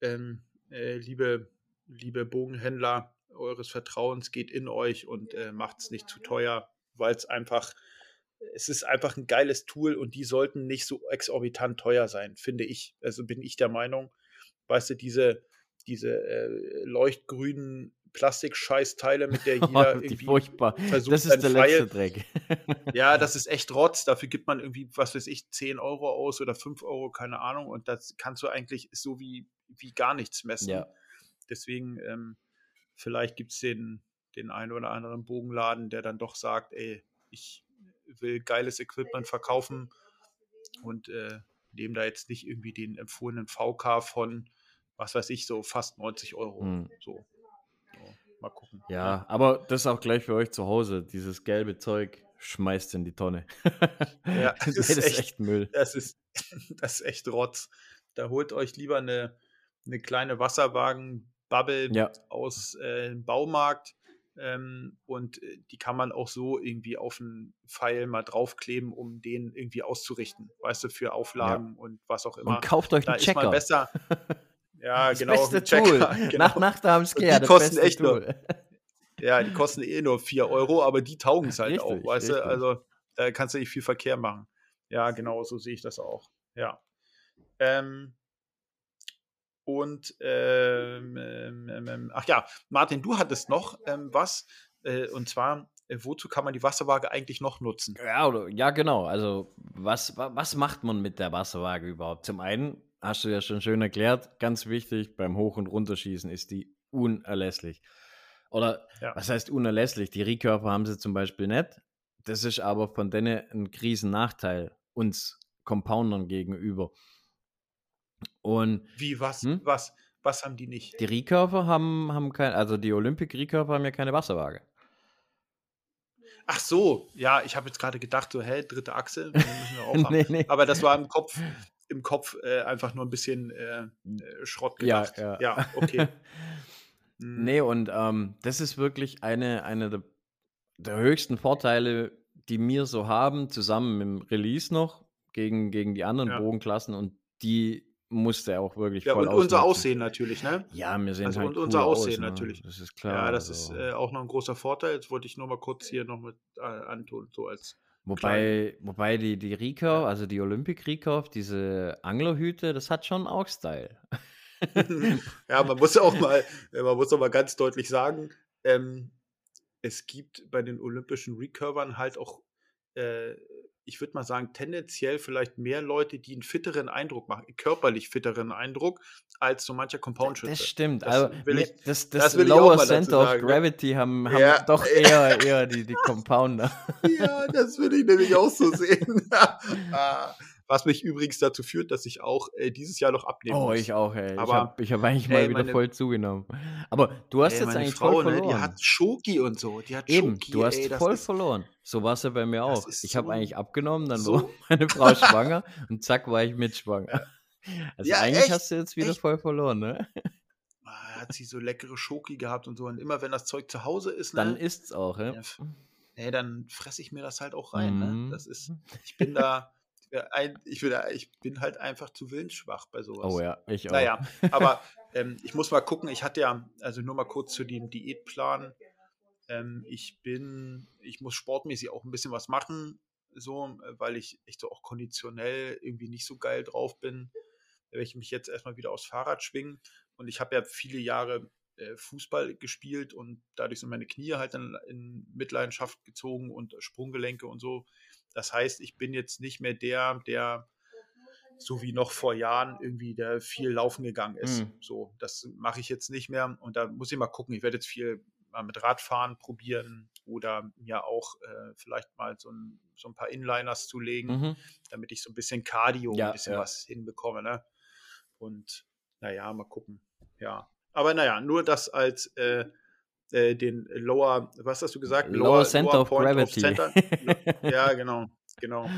ähm, äh, liebe, liebe Bogenhändler eures Vertrauens, geht in euch und äh, macht es nicht zu teuer, weil es einfach, es ist einfach ein geiles Tool und die sollten nicht so exorbitant teuer sein, finde ich. Also bin ich der Meinung. Weißt du, diese, diese äh, leuchtgrünen Plastikscheißteile, mit der jeder irgendwie furchtbar. versucht, Das ist der Pfeil. letzte Dreck. ja, das ist echt Rotz. Dafür gibt man irgendwie, was weiß ich, 10 Euro aus oder 5 Euro, keine Ahnung. Und das kannst du eigentlich so wie, wie gar nichts messen. Ja. Deswegen, ähm, vielleicht gibt es den, den einen oder anderen Bogenladen, der dann doch sagt, ey, ich will geiles Equipment verkaufen und äh, nehmen da jetzt nicht irgendwie den empfohlenen VK von, was weiß ich, so fast 90 Euro. Hm. So. Mal gucken. Ja, aber das ist auch gleich für euch zu Hause. Dieses gelbe Zeug schmeißt in die Tonne. Ja, das, ist, echt, echt, Müll. Das ist, das ist echt Rotz. Da holt euch lieber eine, eine kleine Wasserwagen-Bubble ja. aus äh, Baumarkt. Ähm, und äh, die kann man auch so irgendwie auf einen Pfeil mal draufkleben, um den irgendwie auszurichten. Weißt du, für Auflagen ja. und was auch immer. Und kauft euch einen da Checker. besser. Ja, das genau. Beste Tool. Genau. Nach, nach der Die kosten echt Tool. nur. Ja, die kosten eh nur 4 Euro, aber die taugen es halt richtig, auch, weißt richtig. du? Also da kannst du nicht viel Verkehr machen. Ja, genau, so sehe ich das auch. Ja. Ähm, und ähm, ähm, ähm, ähm ach ja, Martin, du hattest noch ähm, was, äh, und zwar, äh, wozu kann man die Wasserwaage eigentlich noch nutzen? Ja, ja, genau. Also, was, was macht man mit der Wasserwaage überhaupt? Zum einen hast du ja schon schön erklärt, ganz wichtig, beim Hoch- und Runterschießen ist die unerlässlich. Oder ja. was heißt unerlässlich? Die Recurver haben sie zum Beispiel nicht. Das ist aber von denen ein Kriesennachteil uns Compoundern gegenüber. Und wie was? Hm? Was? Was haben die nicht? Die Recurver haben, haben kein, also die Olympic Recurver haben ja keine Wasserwaage. Ach so, ja, ich habe jetzt gerade gedacht, so, hä, dritte Achse, nee, nee. aber das war im Kopf, im Kopf äh, einfach nur ein bisschen äh, äh Schrott gedacht. Ja, ja. ja okay. hm. Nee, und ähm, das ist wirklich eine, eine der, der, höchsten Vorteile, die wir so haben, zusammen mit dem Release noch gegen, gegen die anderen ja. Bogenklassen und die musste auch wirklich ja, voll und unser Aussehen natürlich, ne? Ja, wir sehen also halt und cool unser Aussehen aus, ne? natürlich. Das ist klar. Ja, das also. ist äh, auch noch ein großer Vorteil. Jetzt wollte ich nur mal kurz hier noch mit äh, antun, so als Wobei, wobei die, die Recurve, also die Olympic Recurve, diese Anglerhüte, das hat schon auch Style. ja, man muss auch mal, man muss auch mal ganz deutlich sagen, ähm, es gibt bei den olympischen Recurvern halt auch äh, ich würde mal sagen, tendenziell vielleicht mehr Leute, die einen fitteren Eindruck machen, körperlich fitteren Eindruck, als so mancher Compound-Schütze. Das stimmt. Das also, will ich, das, das, das Lower Center of ne? Gravity haben, haben ja. doch eher, eher die, die Compounder. Ja, das würde ich nämlich auch so sehen. Ah. Was mich übrigens dazu führt, dass ich auch äh, dieses Jahr noch abnehme. Oh, ich auch, ey. Aber, ich habe ich hab eigentlich mal ey, wieder meine, voll zugenommen. Aber du hast ey, jetzt eigentlich Frau, voll verloren. Ne, die hat Schoki und so. Die hat Eben, Schoki, du hast ey, voll ist, verloren. So war es ja bei mir auch. Ich so, habe eigentlich abgenommen, dann so. war meine Frau schwanger und zack war ich mit schwanger. Also ja, eigentlich echt, hast du jetzt wieder echt? voll verloren, ne? Ah, hat sie so leckere Schoki gehabt und so. Und immer wenn das Zeug zu Hause ist, ne, dann ist's auch, ja. Ey, dann fresse ich mir das halt auch rein. Ne? Mhm. Ne? Das ist, ich bin da, ein, ich, bin, ich bin halt einfach zu willensschwach bei sowas. Oh ja, ich auch. Naja, aber ähm, ich muss mal gucken. Ich hatte ja, also nur mal kurz zu dem Diätplan. Ähm, ich bin, ich muss sportmäßig auch ein bisschen was machen, so, weil ich echt so auch konditionell irgendwie nicht so geil drauf bin. Da werde ich mich jetzt erstmal wieder aufs Fahrrad schwingen. Und ich habe ja viele Jahre äh, Fußball gespielt und dadurch sind meine Knie halt dann in Mitleidenschaft gezogen und Sprunggelenke und so. Das heißt, ich bin jetzt nicht mehr der, der so wie noch vor Jahren irgendwie der viel laufen gegangen ist. Mhm. So, das mache ich jetzt nicht mehr und da muss ich mal gucken. Ich werde jetzt viel mal mit Radfahren probieren oder mir auch äh, vielleicht mal so ein, so ein paar Inliners zulegen, mhm. damit ich so ein bisschen Cardio, ja, ein bisschen ja. was hinbekomme. Ne? Und naja, mal gucken. Ja. Aber naja, nur das als äh, äh, den Lower, was hast du gesagt? Lower, Lower Center Lower of Gravity. Of Center. ja, genau, genau.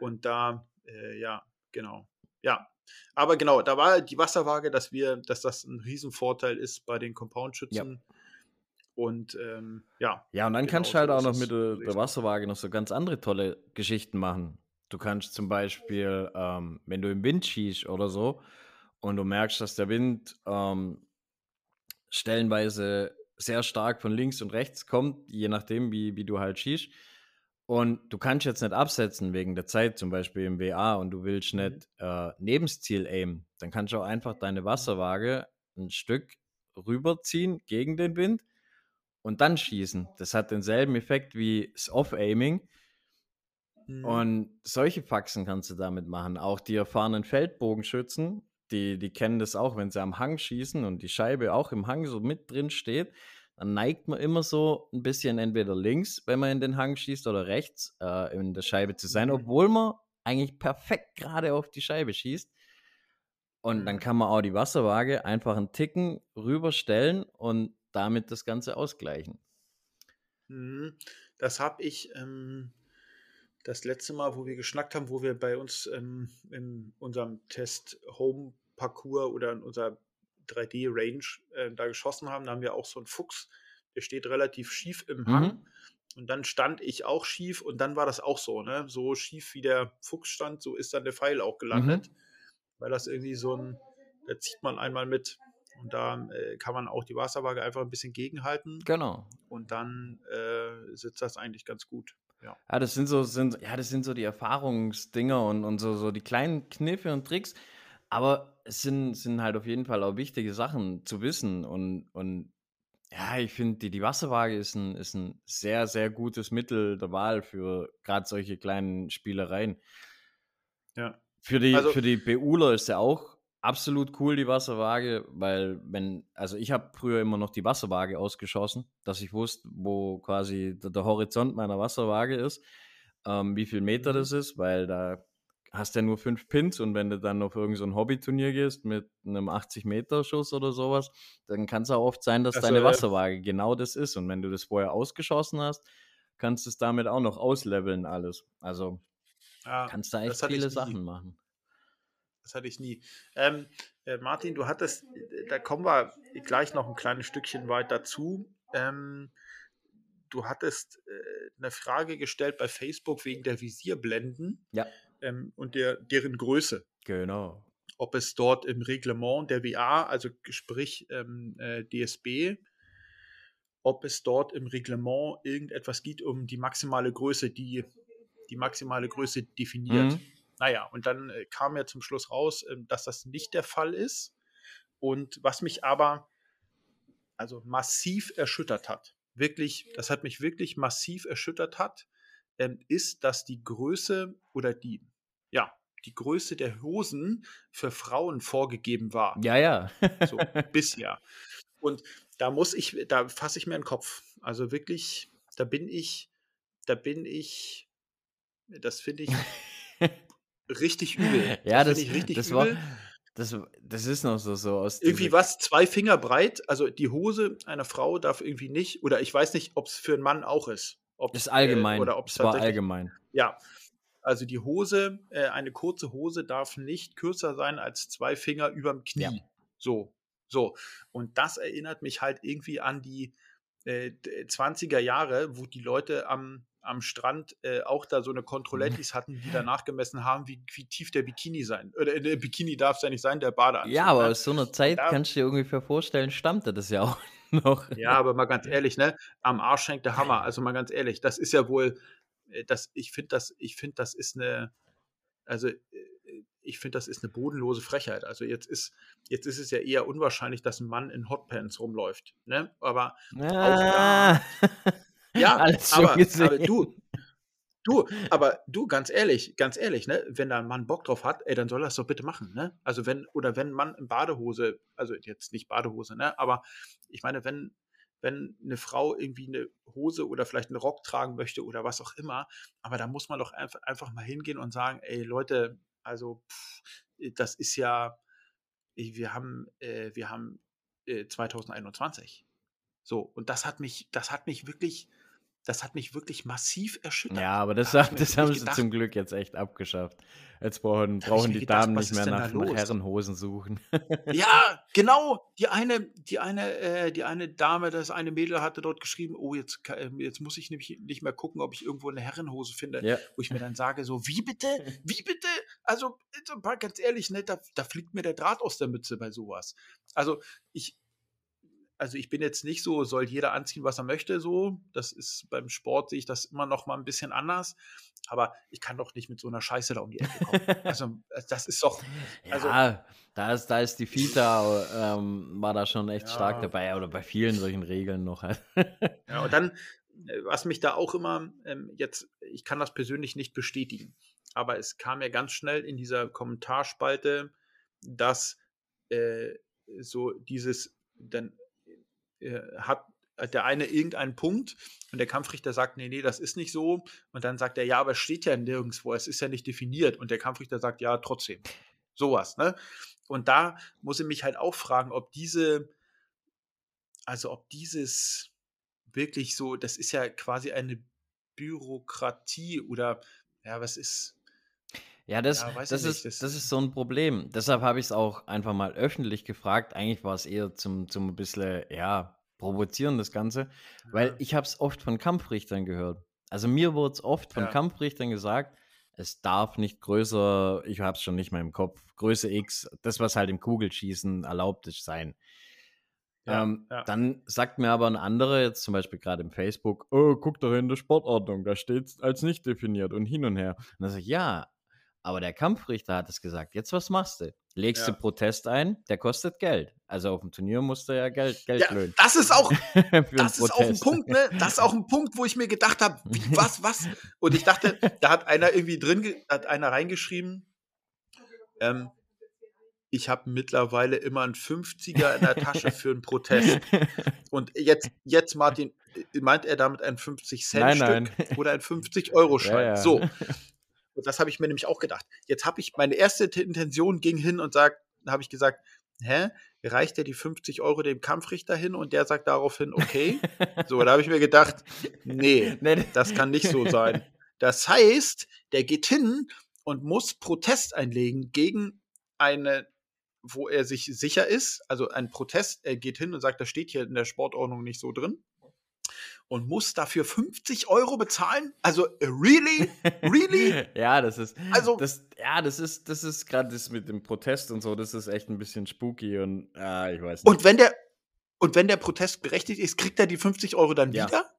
Und da, äh, ja, genau. Ja, aber genau, da war die Wasserwaage, dass wir, dass das ein Riesenvorteil ist bei den Compound-Schützen. Ja. Und ähm, ja. Ja, und dann genau kannst du halt auch noch mit der, der, Wasserwaage noch so ganz andere tolle Geschichten machen. Du kannst zum Beispiel, ähm, wenn du im Wind schießt oder so und du merkst, dass der Wind ähm, stellenweise sehr stark von links und rechts kommt, je nachdem, wie, wie du halt schießt, und du kannst jetzt nicht absetzen wegen der Zeit, zum Beispiel im WA, und du willst mhm. nicht äh, nebens Ziel aimen, dann kannst du auch einfach deine Wasserwaage ein Stück rüberziehen gegen den Wind und dann schießen. Das hat denselben Effekt wie das Off-Aiming. Mhm. Und solche Faxen kannst du damit machen. Auch die erfahrenen Feldbogenschützen, die, die kennen das auch, wenn sie am Hang schießen und die Scheibe auch im Hang so mit drin steht dann neigt man immer so ein bisschen entweder links, wenn man in den Hang schießt, oder rechts äh, in der Scheibe zu sein, mhm. obwohl man eigentlich perfekt gerade auf die Scheibe schießt. Und dann mhm. kann man auch die Wasserwaage einfach einen Ticken rüberstellen und damit das Ganze ausgleichen. Mhm. Das habe ich ähm, das letzte Mal, wo wir geschnackt haben, wo wir bei uns ähm, in unserem Test Home Parcours oder in unserer 3D-Range äh, da geschossen haben. Da haben wir auch so einen Fuchs, der steht relativ schief im Hang. Mhm. Und dann stand ich auch schief und dann war das auch so, ne? So schief wie der Fuchs stand, so ist dann der Pfeil auch gelandet. Mhm. Weil das irgendwie so ein, da zieht man einmal mit. Und da äh, kann man auch die Wasserwaage einfach ein bisschen gegenhalten. Genau. Und dann äh, sitzt das eigentlich ganz gut. Ja. ja, das sind so, sind, ja, das sind so die Erfahrungsdinger und, und so, so die kleinen Kniffe und Tricks. Aber es sind, sind halt auf jeden Fall auch wichtige Sachen zu wissen. Und, und ja, ich finde, die, die Wasserwaage ist ein, ist ein sehr, sehr gutes Mittel der Wahl für gerade solche kleinen Spielereien. Ja. Für die, also, für die BUler ist ja auch absolut cool, die Wasserwaage, weil wenn, also ich habe früher immer noch die Wasserwaage ausgeschossen, dass ich wusste, wo quasi der, der Horizont meiner Wasserwaage ist, ähm, wie viel Meter mhm. das ist, weil da hast ja nur fünf Pins und wenn du dann auf irgendein so Hobbyturnier gehst mit einem 80-Meter-Schuss oder sowas, dann kann es auch oft sein, dass also, deine Wasserwaage genau das ist. Und wenn du das vorher ausgeschossen hast, kannst du es damit auch noch ausleveln alles. Also ja, kannst da echt viele Sachen machen. Das hatte ich nie. Ähm, äh, Martin, du hattest, da kommen wir gleich noch ein kleines Stückchen weit dazu. Ähm, du hattest äh, eine Frage gestellt bei Facebook wegen der Visierblenden. Ja ähm, und der, deren Größe. Genau. Ob es dort im Reglement der WA, also sprich ähm, äh, DSB, ob es dort im Reglement irgendetwas gibt, um die maximale Größe, die die maximale Größe definiert. Mhm. Naja, und dann äh, kam ja zum Schluss raus, äh, dass das nicht der Fall ist. Und was mich aber also massiv erschüttert hat, wirklich, das hat mich wirklich massiv erschüttert hat, ähm, ist, dass die Größe oder die ja, die Größe der Hosen für Frauen vorgegeben war. Ja, ja. so bisher. Und da muss ich, da fasse ich mir den Kopf. Also wirklich, da bin ich, da bin ich, das finde ich richtig übel. Ja, das, das, ich richtig das übel. War, das, das ist noch so, so aus. Irgendwie was, zwei Finger breit. Also die Hose einer Frau darf irgendwie nicht, oder ich weiß nicht, ob es für einen Mann auch ist. Ob's, das ist allgemein. Äh, oder ob es war allgemein. Ja, also die Hose, äh, eine kurze Hose darf nicht kürzer sein als zwei Finger überm Knie. Ja. So, so. Und das erinnert mich halt irgendwie an die äh, 20er Jahre, wo die Leute am, am Strand äh, auch da so eine Controlettis hatten, die danach gemessen haben, wie, wie tief der Bikini sein. Oder der Bikini darf es ja nicht sein, der Badeanzug. Ja, aber ne? aus so einer Zeit da, kannst du dir ungefähr vorstellen, stammte das ja auch noch. Ja, aber mal ganz ehrlich, ne? Am Arsch hängt der Hammer. Also mal ganz ehrlich, das ist ja wohl äh, das, ich finde das, ich finde, das ist eine, also äh, ich finde, das ist eine bodenlose Frechheit. Also jetzt ist, jetzt ist es ja eher unwahrscheinlich, dass ein Mann in Hotpants rumläuft. Ne? Aber ah. auch da. Ja, aber, aber, du, du, aber du, ganz ehrlich, ganz ehrlich, ne, wenn da ein Mann Bock drauf hat, ey, dann soll er es doch bitte machen, ne? Also wenn, oder wenn ein Mann in Badehose, also jetzt nicht Badehose, ne, aber ich meine, wenn, wenn eine Frau irgendwie eine Hose oder vielleicht einen Rock tragen möchte oder was auch immer, aber da muss man doch einfach, einfach mal hingehen und sagen, ey Leute, also pff, das ist ja, wir haben, äh, wir haben äh, 2021. So, und das hat mich, das hat mich wirklich, das hat mich wirklich massiv erschüttert. Ja, aber das, da das haben sie gedacht, zum Glück jetzt echt abgeschafft. Jetzt brauchen, brauchen die gedacht, Damen nicht mehr nach, nach, Herrenhosen suchen. ja, genau. Die eine, die eine, äh, die eine Dame, das eine Mädel hatte dort geschrieben, oh, jetzt, ähm, jetzt muss ich nämlich nicht mehr gucken, ob ich irgendwo eine Herrenhose finde, ja. wo ich mir dann sage, so, wie bitte? Wie bitte? Also, ganz ehrlich, ne, da, da fliegt mir der Draht aus der Mütze bei sowas. Also, ich, also ich bin jetzt nicht so, soll jeder anziehen, was er möchte, so. Das ist beim Sport sehe ich das immer noch mal ein bisschen anders. Aber ich kann doch nicht mit so einer Scheiße da um die Ecke kommen. also äh, das ist doch. Also, ja, da ist, da ist die Fita, ähm, war da schon echt ja. stark dabei, oder bei vielen solchen Regeln noch. ja, und dann, äh, was mich da auch immer ähm, jetzt, ich kann das persönlich nicht bestätigen, aber es kam ja ganz schnell in dieser Kommentarspalte, dass äh, so dieses dann hat der eine irgendeinen Punkt und der Kampfrichter sagt, nee, nee, das ist nicht so. Und dann sagt er, ja, aber es steht ja nirgendwo, es ist ja nicht definiert. Und der Kampfrichter sagt, ja, trotzdem. Sowas, ne? Und da muss ich mich halt auch fragen, ob diese, also ob dieses wirklich so, das ist ja quasi eine Bürokratie oder, ja, was ist, ja, das, ja, das, ist, das, das, ist so ein Problem. Deshalb habe ich es auch einfach mal öffentlich gefragt. Eigentlich war es eher zum, zum ein bisschen, ja, provozieren das Ganze, ja. weil ich habe es oft von Kampfrichtern gehört. Also mir wurde es oft von ja. Kampfrichtern gesagt, es darf nicht größer, ich habe es schon nicht mehr im Kopf, Größe X, das, was halt im Kugelschießen erlaubt ist, sein. Ja, ähm, ja. Dann sagt mir aber ein anderer, jetzt zum Beispiel gerade im Facebook, oh, guck doch in der Sportordnung, da steht es als nicht definiert und hin und her. Und dann sage ich, ja, aber der Kampfrichter hat es gesagt. Jetzt was machst du? Legst ja. du Protest ein? Der kostet Geld. Also auf dem Turnier musst du ja Geld, Geld ja, löhnen. Das ist auch, das ist auch ein Punkt, ne? Das ist auch ein Punkt, wo ich mir gedacht habe, was, was? Und ich dachte, da hat einer irgendwie drin, hat einer reingeschrieben, ähm, ich habe mittlerweile immer einen 50er in der Tasche für einen Protest. Und jetzt, jetzt Martin, äh, meint er damit ein 50-Cent-Stück oder ein 50-Euro-Schein? Ja, ja. So. Und das habe ich mir nämlich auch gedacht. Jetzt habe ich, meine erste Intention ging hin und sagt, habe ich gesagt, hä, reicht der die 50 Euro dem Kampfrichter hin und der sagt daraufhin, okay. so, da habe ich mir gedacht, nee, das kann nicht so sein. Das heißt, der geht hin und muss Protest einlegen gegen eine, wo er sich sicher ist, also ein Protest, er geht hin und sagt, das steht hier in der Sportordnung nicht so drin und muss dafür 50 Euro bezahlen? Also, äh, really? Really? ja, das ist, also, das, ja, das ist, das ist gerade das mit dem Protest und so, das ist echt ein bisschen spooky und, ah, ich weiß nicht. Und wenn der, und wenn der Protest berechtigt ist, kriegt er die 50 Euro dann ja. wieder?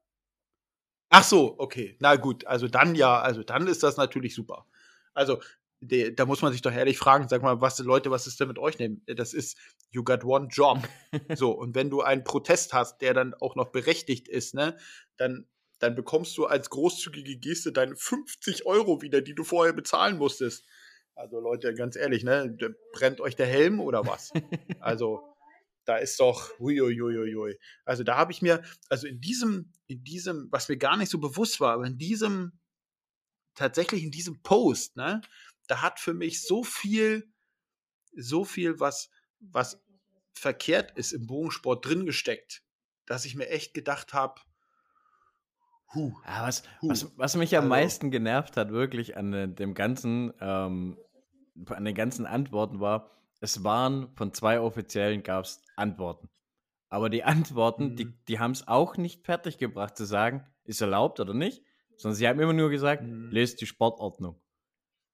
Ach so, okay. Na gut, also dann ja, also dann ist das natürlich super. Also de, da muss man sich doch ehrlich fragen, sag mal, was Leute, was ist denn mit euch nehmen? Das ist, you got one job. so, und wenn du einen Protest hast, der dann auch noch berechtigt ist, ne, dann, dann bekommst du als großzügige Geste deine 50 Euro wieder, die du vorher bezahlen musstest. Also Leute, ganz ehrlich, ne, brennt euch der Helm oder was? Also, da ist doch, huiuiuiui. Also da habe ich mir, also in diesem, in diesem, was mir gar nicht so bewusst war, aber in diesem, tatsächlich in diesem Post, ne, da hat für mich so viel, so viel, was, was verkehrt ist im Bogensport drin gesteckt, dass ich mir echt gedacht habe, huh, ja, was, huh. was, was, mich am also, meisten genervt hat, wirklich an dem ganzen, ähm, an den ganzen Antworten war, es waren von zwei Offiziellen gab es Antworten. Aber die Antworten, mhm. die, die haben es auch nicht fertiggebracht zu sagen, ist erlaubt oder nicht, sondern sie haben immer nur gesagt, mhm. lest die Sportordnung.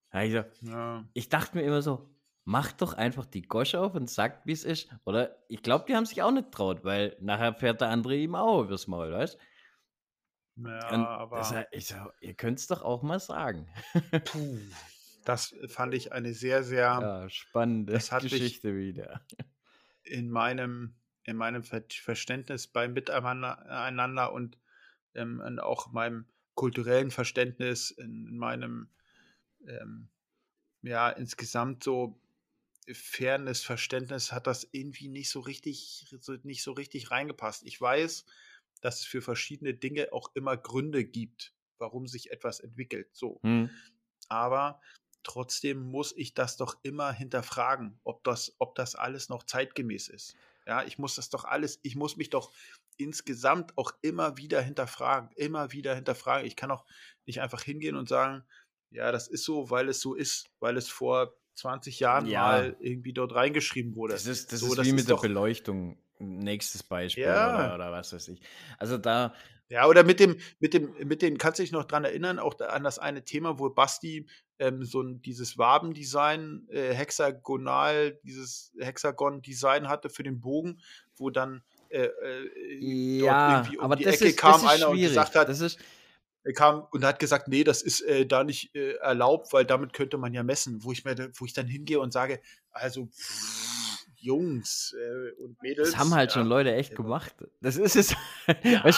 Also, ja. Ich dachte mir immer so, mach doch einfach die Gosche auf und sagt, wie es ist. Oder ich glaube, die haben sich auch nicht traut, weil nachher fährt der andere ihm auch übers Maul, weißt Ja, und aber. Das, ich so, ihr könnt es doch auch mal sagen. Puh. Das fand ich eine sehr, sehr Ja, spannende Geschichte wieder. in meinem in meinem Ver Verständnis beim Miteinander und, ähm, und auch meinem kulturellen Verständnis, in in meinem, ähm, ja, insgesamt so Fairness, Verständnis hat das irgendwie nicht so richtig so nicht so richtig reingepasst. Ich weiß, dass es für verschiedene Dinge auch immer Gründe gibt, warum sich etwas entwickelt, so. Mhm. Aber trotzdem muss ich das doch immer hinterfragen, ob das ob das alles noch zeitgemäß ist. Ja, ich muss das doch alles ich muss mich doch insgesamt auch immer wieder hinterfragen, immer wieder hinterfragen. Ich kann auch nicht einfach hingehen und sagen: „Ja, das ist so, weil es so ist, weil es vor 20 Jahren Ja. mal irgendwie dort reingeschrieben wurde.“ Das ist das So, ist das wie ist mit der Beleuchtung. Nächstes Beispiel oder Ja. oder was weiß ich. Also, da Ja, oder mit dem mit dem mit den kannst du dich noch dran erinnern, auch an das eine Thema, wo Basti, ähm, so 'n dieses Wabendesign, äh, hexagonal dieses Hexagon-Design hatte für den Bogen, wo dann, äh, äh, dort Ja, irgendwie um aber die das Ecke ist das kam ist einer und schwierig. gesagt hat Das ist kam und hat gesagt: „Ne, das ist, äh, da nicht, äh, erlaubt, weil damit könnte man ja messen.“ Wo ich mir wo ich dann hingehe und sage: „Also, Jungs, äh, und Das haben Mädels, halt schon ja, Leute echt gemacht. Das ist es.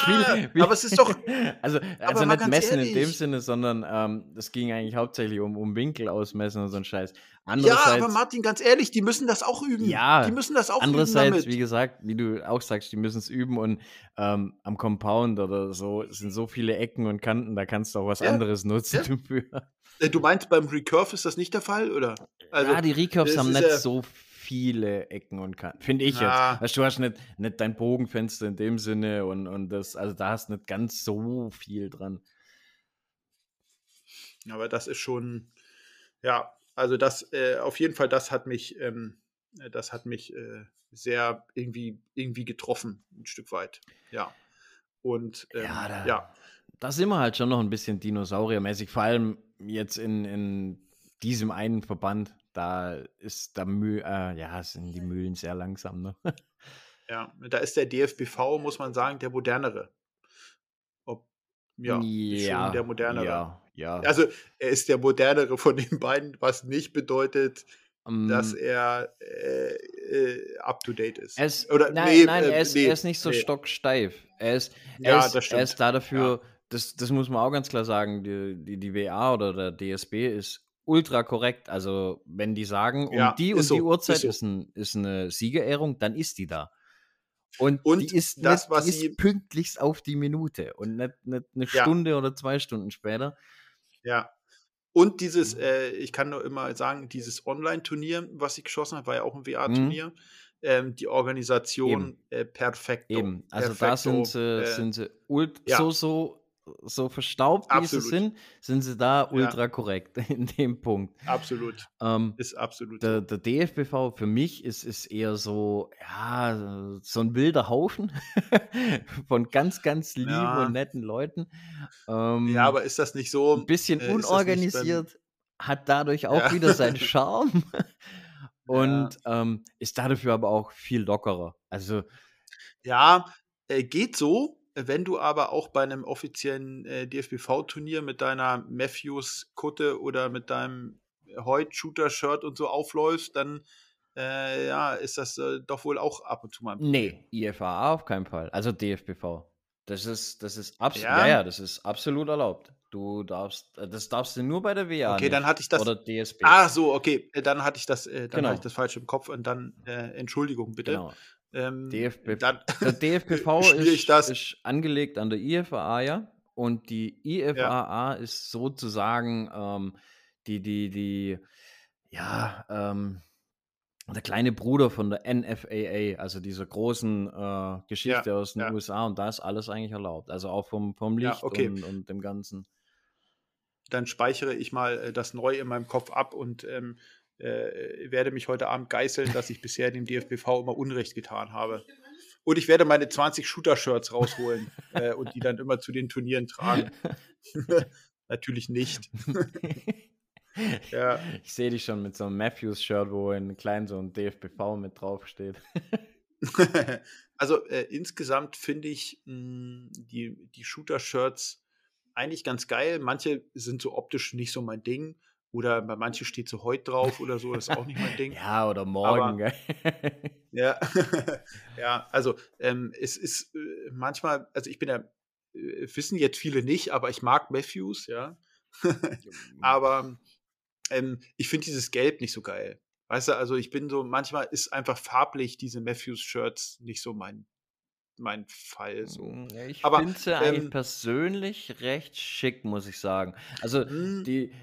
Ja, wie aber es ist doch also also nicht messen in dem ehrlich Sinne, sondern, ähm, es ging eigentlich hauptsächlich um um Winkel ausmessen und so 'n Scheiß. Ja, aber Andererseits Martin, ganz ehrlich, die müssen das auch üben. Die Ja, müssen das auch üben andererseits, wie gesagt, wie du auch sagst, die müssen's üben und, ähm, am Compound oder so sind so viele Ecken und Kanten, da kannst du auch was Ja, anderes nutzen dafür. Äh, du meinst, beim Recurve ist das nicht der Fall, oder? Also, Ja, die Recurves es haben nicht so viele Ecken und Kanten, finde ich jetzt. Na. Weißt du, hast nicht nicht dein Bogenfenster in dem Sinne und und das also, da hast nicht ganz so viel dran. Aber das ist schon ja, also das, äh auf jeden Fall, das hat mich, ähm äh, das hat mich, äh, sehr irgendwie irgendwie getroffen, 'n Stück weit, ja. Und, Ja, ähm, da ja. da sind wir halt schon noch 'n bisschen dinosauriermäßig, vor allem jetzt in in diesem einen Verband. Da ist der Mühl äh, ja, sind die Mühlen sehr langsam, ne? Ja, da ist der DFBV, muss man sagen, der modernere. Ob ja, schon der Ja, modernere. ja, ja. Also, er ist der modernere von den beiden, was nicht bedeutet, dass Hm. er, äh, äh, up to date ist. Ist Oder nein, ne, nein, äh, er ist ne, er ist nicht so ne. stocksteif. Er ist er Ja, ist das er ist da Ja. dafür das das muss man auch ganz klar sagen, die die die WA oder der DSB ist ultra korrekt. Also, wenn die sagen, um Ja, die ist und die so, Uhrzeit ist so. ist 'n ist 'ne Siegerehrung, dann ist die da. Und die Und ist das, nicht was die sie ist pünktlichst auf die Minute und nicht nicht 'ne Ja. Stunde oder 2 Stunden später. Ja. Und dieses, äh ich kann nur immer sagen, dieses Onlineturnier, was sie geschossen hat, war ja auch 'n Mhm. WA-Turnier. Ähm, die Eben. Organisation, äh, perfekto. Eben. Also, da sind sie äh sind sie ult ja. so so so verstaubt, wie sie sind, sind sie da Ja. ultra korrekt in dem Punkt. Absolut. Ähm, Ist absolut der der DFBV für mich ist ist eher so, ja, so 'n wilder Haufen von ganz, ganz lieben Ja. und netten Leuten. Ja, Ähm, aber ist das nicht so bisschen äh, unorganisiert, hat dadurch auch Ja. wieder seinen Charme Ja. und, ähm, ist da dafür aber auch viel lockerer. Also Ja, äh, geht so. Wenn du aber auch bei 'nem offiziellen, äh, DFBV-Turnier mit deiner Matthews-Kutte oder mit deinem Hoyt-Shooter-Shirt und so aufläufst, dann, äh, ja, ist das, äh, doch wohl auch ab und zu mal 'n Problem. Ne, IFAA auf keinen Fall. Also, DFBV. Das ist das ist abs ja, ja, Ja? das ist absolut erlaubt. Du darfst äh, das darfst du nur bei der WA Okay, dann nicht hatte ich das oder DSB. Ach so, okay, äh, dann hatte ich das äh, dann hatte ich Genau. das falsch im Kopf und dann, äh, Entschuldigung bitte. Genau. Ähm, DFB dann der DFBV schwierig ist das ist angelegt an der IFAA, ja. Und die Ja. IFAA ist sozusagen, ähm, die die die ja, ähm, der kleine Bruder von der NFAA, also dieser großen, äh, Ja, Geschichte aus den ja. USA und da ist alles eigentlich erlaubt. Also, auch vom vom Ja, Licht okay. und und dem Ganzen. Dann speichere ich mal, äh, das neu in meinem Kopf ab und, ähm, äh, werde mich heute Abend geißeln, dass ich bisher dem DFBV immer Unrecht getan habe. Und ich werde meine 20 Shooter-Shirts rausholen, äh, und die dann immer zu den Turnieren tragen. Natürlich nicht. Ja. Ich sehe dich schon mit so 'nem Matthews-Shirt, wo in klein so 'n DFBV mit draufsteht. Also, äh, insgesamt finde ich, hm, die die Shooter-Shirts eigentlich ganz geil. Manche sind so optisch nicht so mein Ding, Oder bei manchen steht so heute drauf oder so, das ist auch nicht mein Ding. ja, oder morgen. Aber, ja, ja, also ähm, es ist äh, manchmal, also ich bin ja, äh, wissen jetzt viele nicht, aber ich mag Matthews, ja. aber ähm, ich finde dieses Gelb nicht so geil. Weißt du, also ich bin so, manchmal ist einfach farblich diese Matthews-Shirts nicht so mein, mein Fall. So. Hm, ich finde sie ähm, eigentlich persönlich recht schick, muss ich sagen. Also hm. die,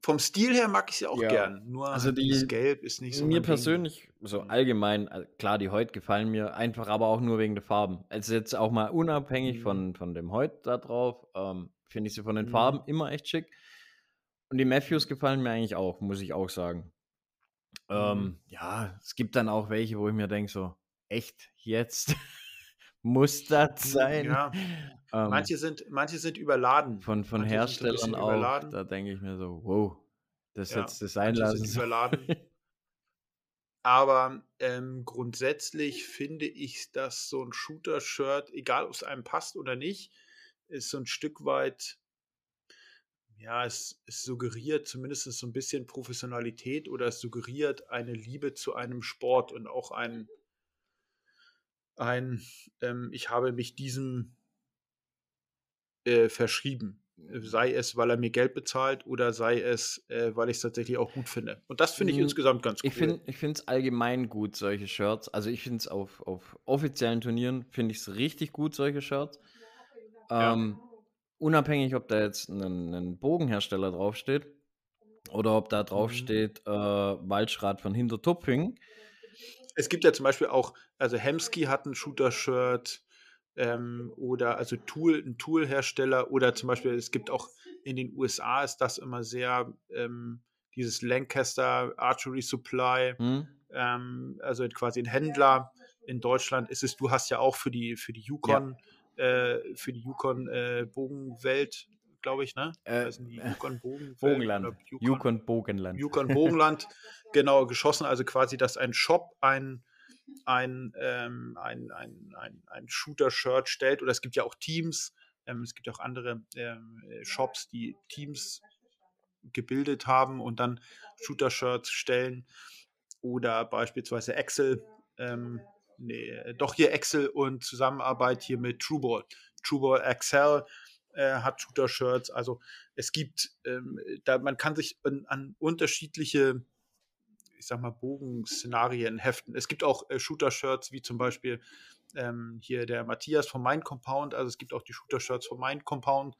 vom Stil her mag ich sie auch ja. gern. Nur also die, das Gelb ist nicht so. Mir persönlich, Ding. so mhm. allgemein, äh, klar, die heute gefallen mir einfach, aber auch nur wegen der Farben. Also jetzt auch mal unabhängig mhm. von, von dem Heut da drauf, ähm, finde ich sie von den mhm. Farben immer echt schick. Und die Matthews gefallen mir eigentlich auch, muss ich auch sagen. Ähm, mhm. ja, es gibt dann auch welche, wo ich mir denke, so, echt, jetzt muss das sein? Ja. Ähm, manche, sind, manche sind überladen. Von, von Herstellern auch. Überladen. Da denke ich mir so, wow, das ja, jetzt das einlassen. Sind überladen. Aber ähm, grundsätzlich finde ich, dass so ein Shooter-Shirt, egal ob es einem passt oder nicht, ist so ein Stück weit, ja, es, es suggeriert zumindest so ein bisschen Professionalität oder es suggeriert eine Liebe zu einem Sport und auch ein, ein, ähm, ich habe mich diesem äh, verschrieben. Sei es, weil er mir Geld bezahlt oder sei es, äh, weil ich es tatsächlich auch gut finde. Und das finde ich mhm. insgesamt ganz cool. Ich finde es allgemein gut, solche Shirts. Also ich finde es auf, auf offiziellen Turnieren, finde ich es richtig gut, solche Shirts. Ähm, ja. Unabhängig, ob da jetzt ein, ein Bogenhersteller draufsteht oder ob da draufsteht mhm. äh, Waldschrat von Hintertupfing es gibt ja zum Beispiel auch, also Hemsky hat ein Shooter-Shirt ähm, oder also Tool, ein Tool-Hersteller oder zum Beispiel, es gibt auch in den USA ist das immer sehr, ähm, dieses Lancaster Archery Supply, hm. ähm, also quasi ein Händler. In Deutschland ist es, du hast ja auch für die, für die Yukon, ja. äh, für die Yukon äh, Bogenwelt glaube ich, ne? Äh, also Yukon Bogen, Bogenland. Yukon, Yukon Bogenland. Yukon Bogenland, genau, geschossen. Also quasi, dass ein Shop ein, ein, ähm, ein, ein, ein, ein Shooter-Shirt stellt. Oder es gibt ja auch Teams, ähm, es gibt auch andere ähm, Shops, die Teams gebildet haben und dann Shooter-Shirts stellen. Oder beispielsweise Excel. Ähm, nee, doch hier Excel und Zusammenarbeit hier mit Trueball. Trueball Excel äh, hat Shooter-Shirts. Also es gibt, ähm, da man kann sich an, an, unterschiedliche, ich sag mal, Bogenszenarien heften. Es gibt auch äh, Shooter-Shirts, wie zum Beispiel ähm, hier der Matthias von Mind Compound. Also es gibt auch die Shooter-Shirts von Mind Compound,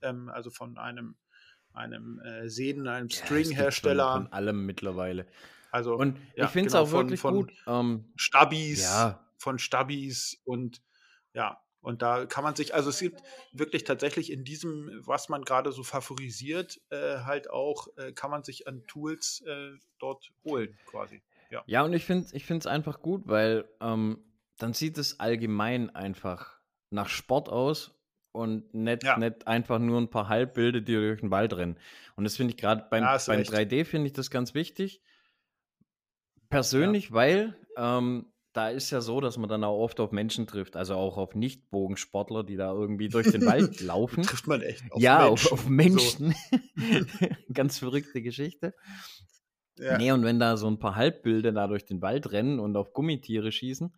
ähm, also von einem einem äh, Sehnen, einem ja, String-Hersteller. Von allem mittlerweile. Also, und ja, ich finde es genau, auch wirklich von, gut. Ähm, Stabis, ja. von Stabis und ja, und da kann man sich, also es gibt wirklich tatsächlich in diesem, was man gerade so favorisiert, äh, halt auch, äh, kann man sich an Tools äh, dort holen, quasi. Ja, ja und ich finde es einfach gut, weil ähm, dann sieht es allgemein einfach nach Sport aus und nicht, ja. nicht einfach nur ein paar Halbbilder, die durch den Wald rennen. Und das finde ich gerade beim, ja, beim 3D finde ich das ganz wichtig. Persönlich, ja. weil ähm, da ist ja so, dass man dann auch oft auf Menschen trifft, also auch auf Nicht-Bogensportler, die da irgendwie durch den Wald laufen. trifft man echt auf ja, Menschen. Auf, auf Menschen. So. Ganz verrückte Geschichte. Ja. Nee, und wenn da so ein paar Halbbilder da durch den Wald rennen und auf Gummitiere schießen,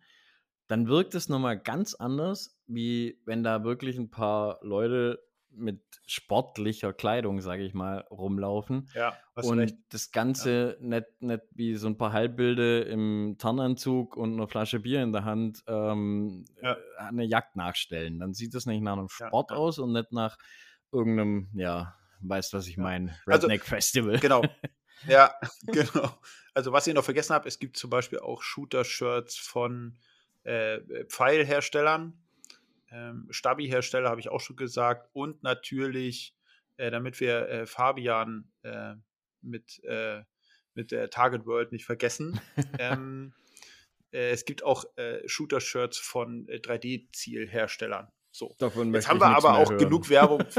dann wirkt es nochmal ganz anders, wie wenn da wirklich ein paar Leute mit sportlicher Kleidung, sage ich mal, rumlaufen. Ja, und recht. das Ganze ja. nicht, nicht wie so ein paar Halbbilde im Tarnanzug und eine Flasche Bier in der Hand ähm, ja. Äh, eine Jagd nachstellen. Dann sieht das nicht nach einem Sport ja, aus und nicht nach irgendeinem, ja, weißt was ich meine, also Redneck also, Festival. Genau. Ja, genau. Also was ich noch vergessen habe, es gibt zum Beispiel auch Shooter-Shirts von äh, Pfeilherstellern ähm, Stabi-Hersteller habe ich auch schon gesagt. Und natürlich, äh, damit wir äh, Fabian äh, mit, äh, mit der Target World nicht vergessen, ähm, äh, es gibt auch äh, Shooter-Shirts von 3D-Zielherstellern. So. Davon jetzt haben wir aber auch hören. genug Werbung.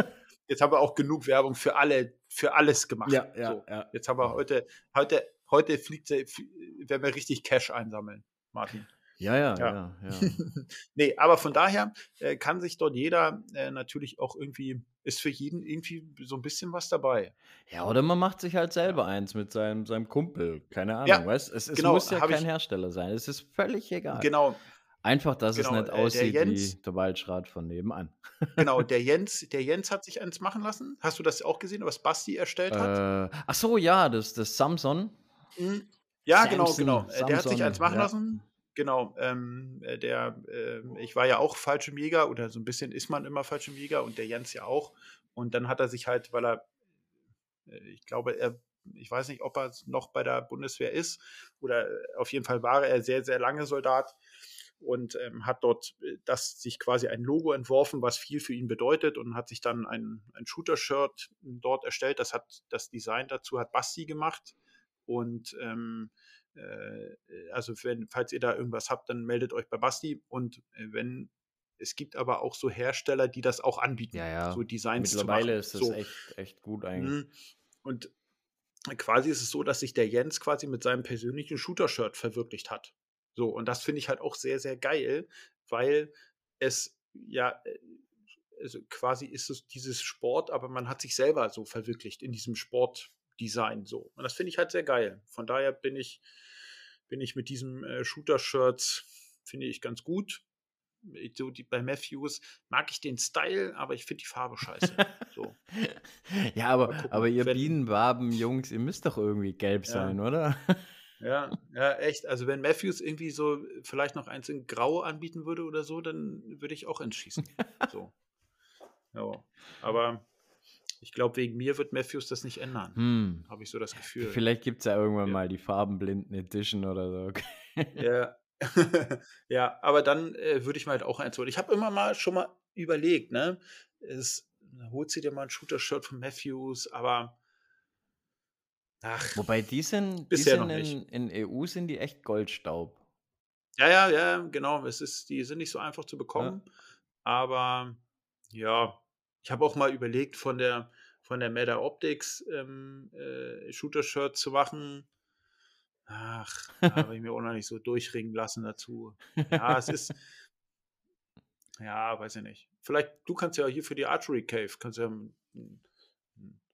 Jetzt haben wir auch genug Werbung für alle, für alles gemacht. Ja, ja, so. ja. Jetzt haben wir heute, heute, heute fliegt, werden wir richtig Cash einsammeln, Martin. Ja, ja, ja. ja, ja. nee, aber von daher äh, kann sich dort jeder äh, natürlich auch irgendwie ist für jeden irgendwie so ein bisschen was dabei. Ja, oder man macht sich halt selber ja. eins mit seinem, seinem Kumpel. Keine Ahnung, ja, weißt es, es genau, muss ja kein Hersteller sein. Es ist völlig egal. Genau. Einfach, dass genau, es nicht aussieht der Jens, wie der Waldschrat von nebenan. genau, der Jens, der Jens hat sich eins machen lassen. Hast du das auch gesehen, was Basti erstellt hat? Äh, ach so, ja, das, das Samson. Mhm. Ja, genau, Samson, genau, genau. Samson, der hat sich eins machen lassen. Genau, ähm, äh, der, äh, ich war ja auch Fallschirmjäger oder so ein bisschen ist man immer Fallschirmjäger und der Jens ja auch. Und dann hat er sich halt, weil er, äh, ich glaube, er, ich weiß nicht, ob er noch bei der Bundeswehr ist oder äh, auf jeden Fall war er sehr, sehr lange Soldat und ähm, hat dort das sich quasi ein Logo entworfen, was viel für ihn bedeutet und hat sich dann ein, ein Shooter-Shirt dort erstellt. Das hat das Design dazu hat Basti gemacht und ähm, äh, also wenn, falls ihr da irgendwas habt, dann meldet euch bei Basti. Und äh, wenn es gibt aber auch so Hersteller, die das auch anbieten, ja, ja. so Designs Mittlerweile ist das so. echt, echt gut eigentlich. Mhm. Und quasi ist es so, dass sich der Jens quasi mit seinem persönlichen Shooter-Shirt verwirklicht hat. So, und das finde ich halt auch sehr, sehr geil, weil es ja, äh, also quasi ist es dieses Sport, aber man hat sich selber so verwirklicht in diesem Sportdesign so. Und das finde ich halt sehr geil. Von daher bin ich, bin ich mit diesem äh, Shooter-Shirts, finde ich ganz gut. So die, bei Matthews mag ich den Style, aber ich finde die Farbe scheiße. So. ja, aber, aber ihr Bienenwaben-Jungs, ihr müsst doch irgendwie gelb sein, ja. oder? ja, ja, echt. Also wenn Matthews irgendwie so vielleicht noch eins in Grau anbieten würde oder so, dann würde ich auch entschießen. so. Ja. Aber ich glaube, wegen mir wird Matthews das nicht ändern. Hm. Habe ich so das Gefühl. Vielleicht gibt es ja irgendwann ja. mal die Farbenblinden Edition oder so. ja. ja, aber dann äh, würde ich mal halt auch eins holen. Ich habe immer mal schon mal überlegt, ne? Es, holt sie dir mal ein Shooter-Shirt von Matthews, aber ach. Wobei die sind, die sind in, in, EU sind die echt Goldstaub. Ja, ja, ja, genau. Es ist, die sind nicht so einfach zu bekommen. Ja. Aber ja, ich habe auch mal überlegt, von der, von der Meta Optics ähm, äh, Shooter-Shirt zu machen. Ach, habe ich mir auch noch nicht so durchringen lassen dazu. Ja, es ist. Ja, weiß ich nicht. Vielleicht, du kannst ja hier für die Archery Cave, kannst ja.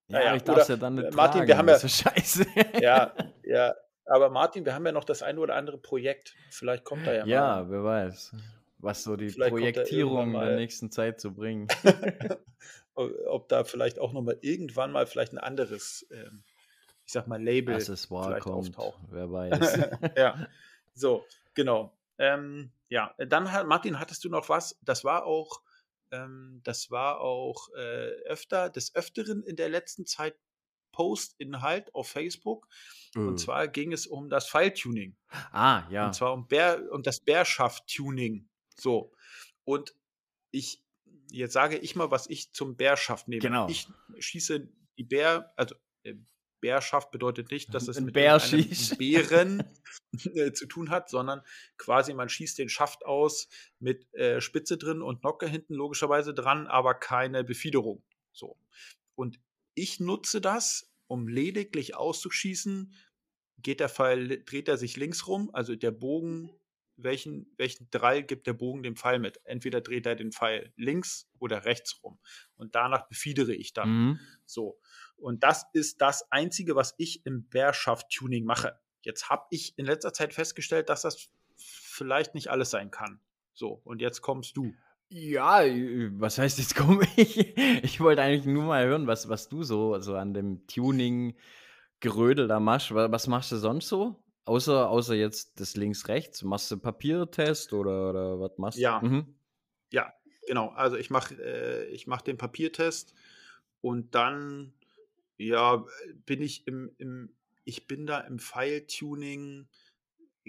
Ja, ja ich darf ja dann nicht Martin, tragen, wir haben ja. Scheiße. Ja, ja. Aber Martin, wir haben ja noch das eine oder andere Projekt. Vielleicht kommt da ja mal. Ja, wer weiß was so die vielleicht Projektierung der nächsten Zeit zu bringen. ob da vielleicht auch nochmal irgendwann mal vielleicht ein anderes, ähm, ich sag mal, Label Accessoire vielleicht kommt, auftauchen. Wer weiß. ja, so, genau. Ähm, ja, dann hat, Martin, hattest du noch was? Das war auch, ähm, das war auch äh, öfter, des Öfteren in der letzten Zeit Postinhalt auf Facebook. Mhm. Und zwar ging es um das File-Tuning. Ah, ja. Und zwar um, Bär, um das Bärschaft-Tuning. So. Und ich, jetzt sage ich mal, was ich zum Bärschaft nehme. Genau. Ich schieße die Bär, also äh, Bärschaft bedeutet nicht, dass es Ein mit Bär einem Bären äh, zu tun hat, sondern quasi man schießt den Schaft aus mit äh, Spitze drin und Nocke hinten logischerweise dran, aber keine Befiederung. So. Und ich nutze das, um lediglich auszuschießen. Geht der Pfeil, dreht er sich links rum, also der Bogen welchen, welchen Drall gibt der Bogen dem Pfeil mit. Entweder dreht er den Pfeil links oder rechts rum. Und danach befiedere ich dann. Mhm. So. Und das ist das Einzige, was ich im Bärschaft-Tuning mache. Jetzt habe ich in letzter Zeit festgestellt, dass das vielleicht nicht alles sein kann. So, und jetzt kommst du. Ja, was heißt jetzt komme ich? Ich wollte eigentlich nur mal hören, was, was du so, so an dem Tuning Gerödel da machst. Was machst du sonst so? Außer, außer jetzt das links-rechts, machst du Papiertest oder, oder was machst du? Ja. Mhm. Ja, genau. Also ich mache äh, mach den Papiertest und dann ja, bin ich im, im ich bin da im File-Tuning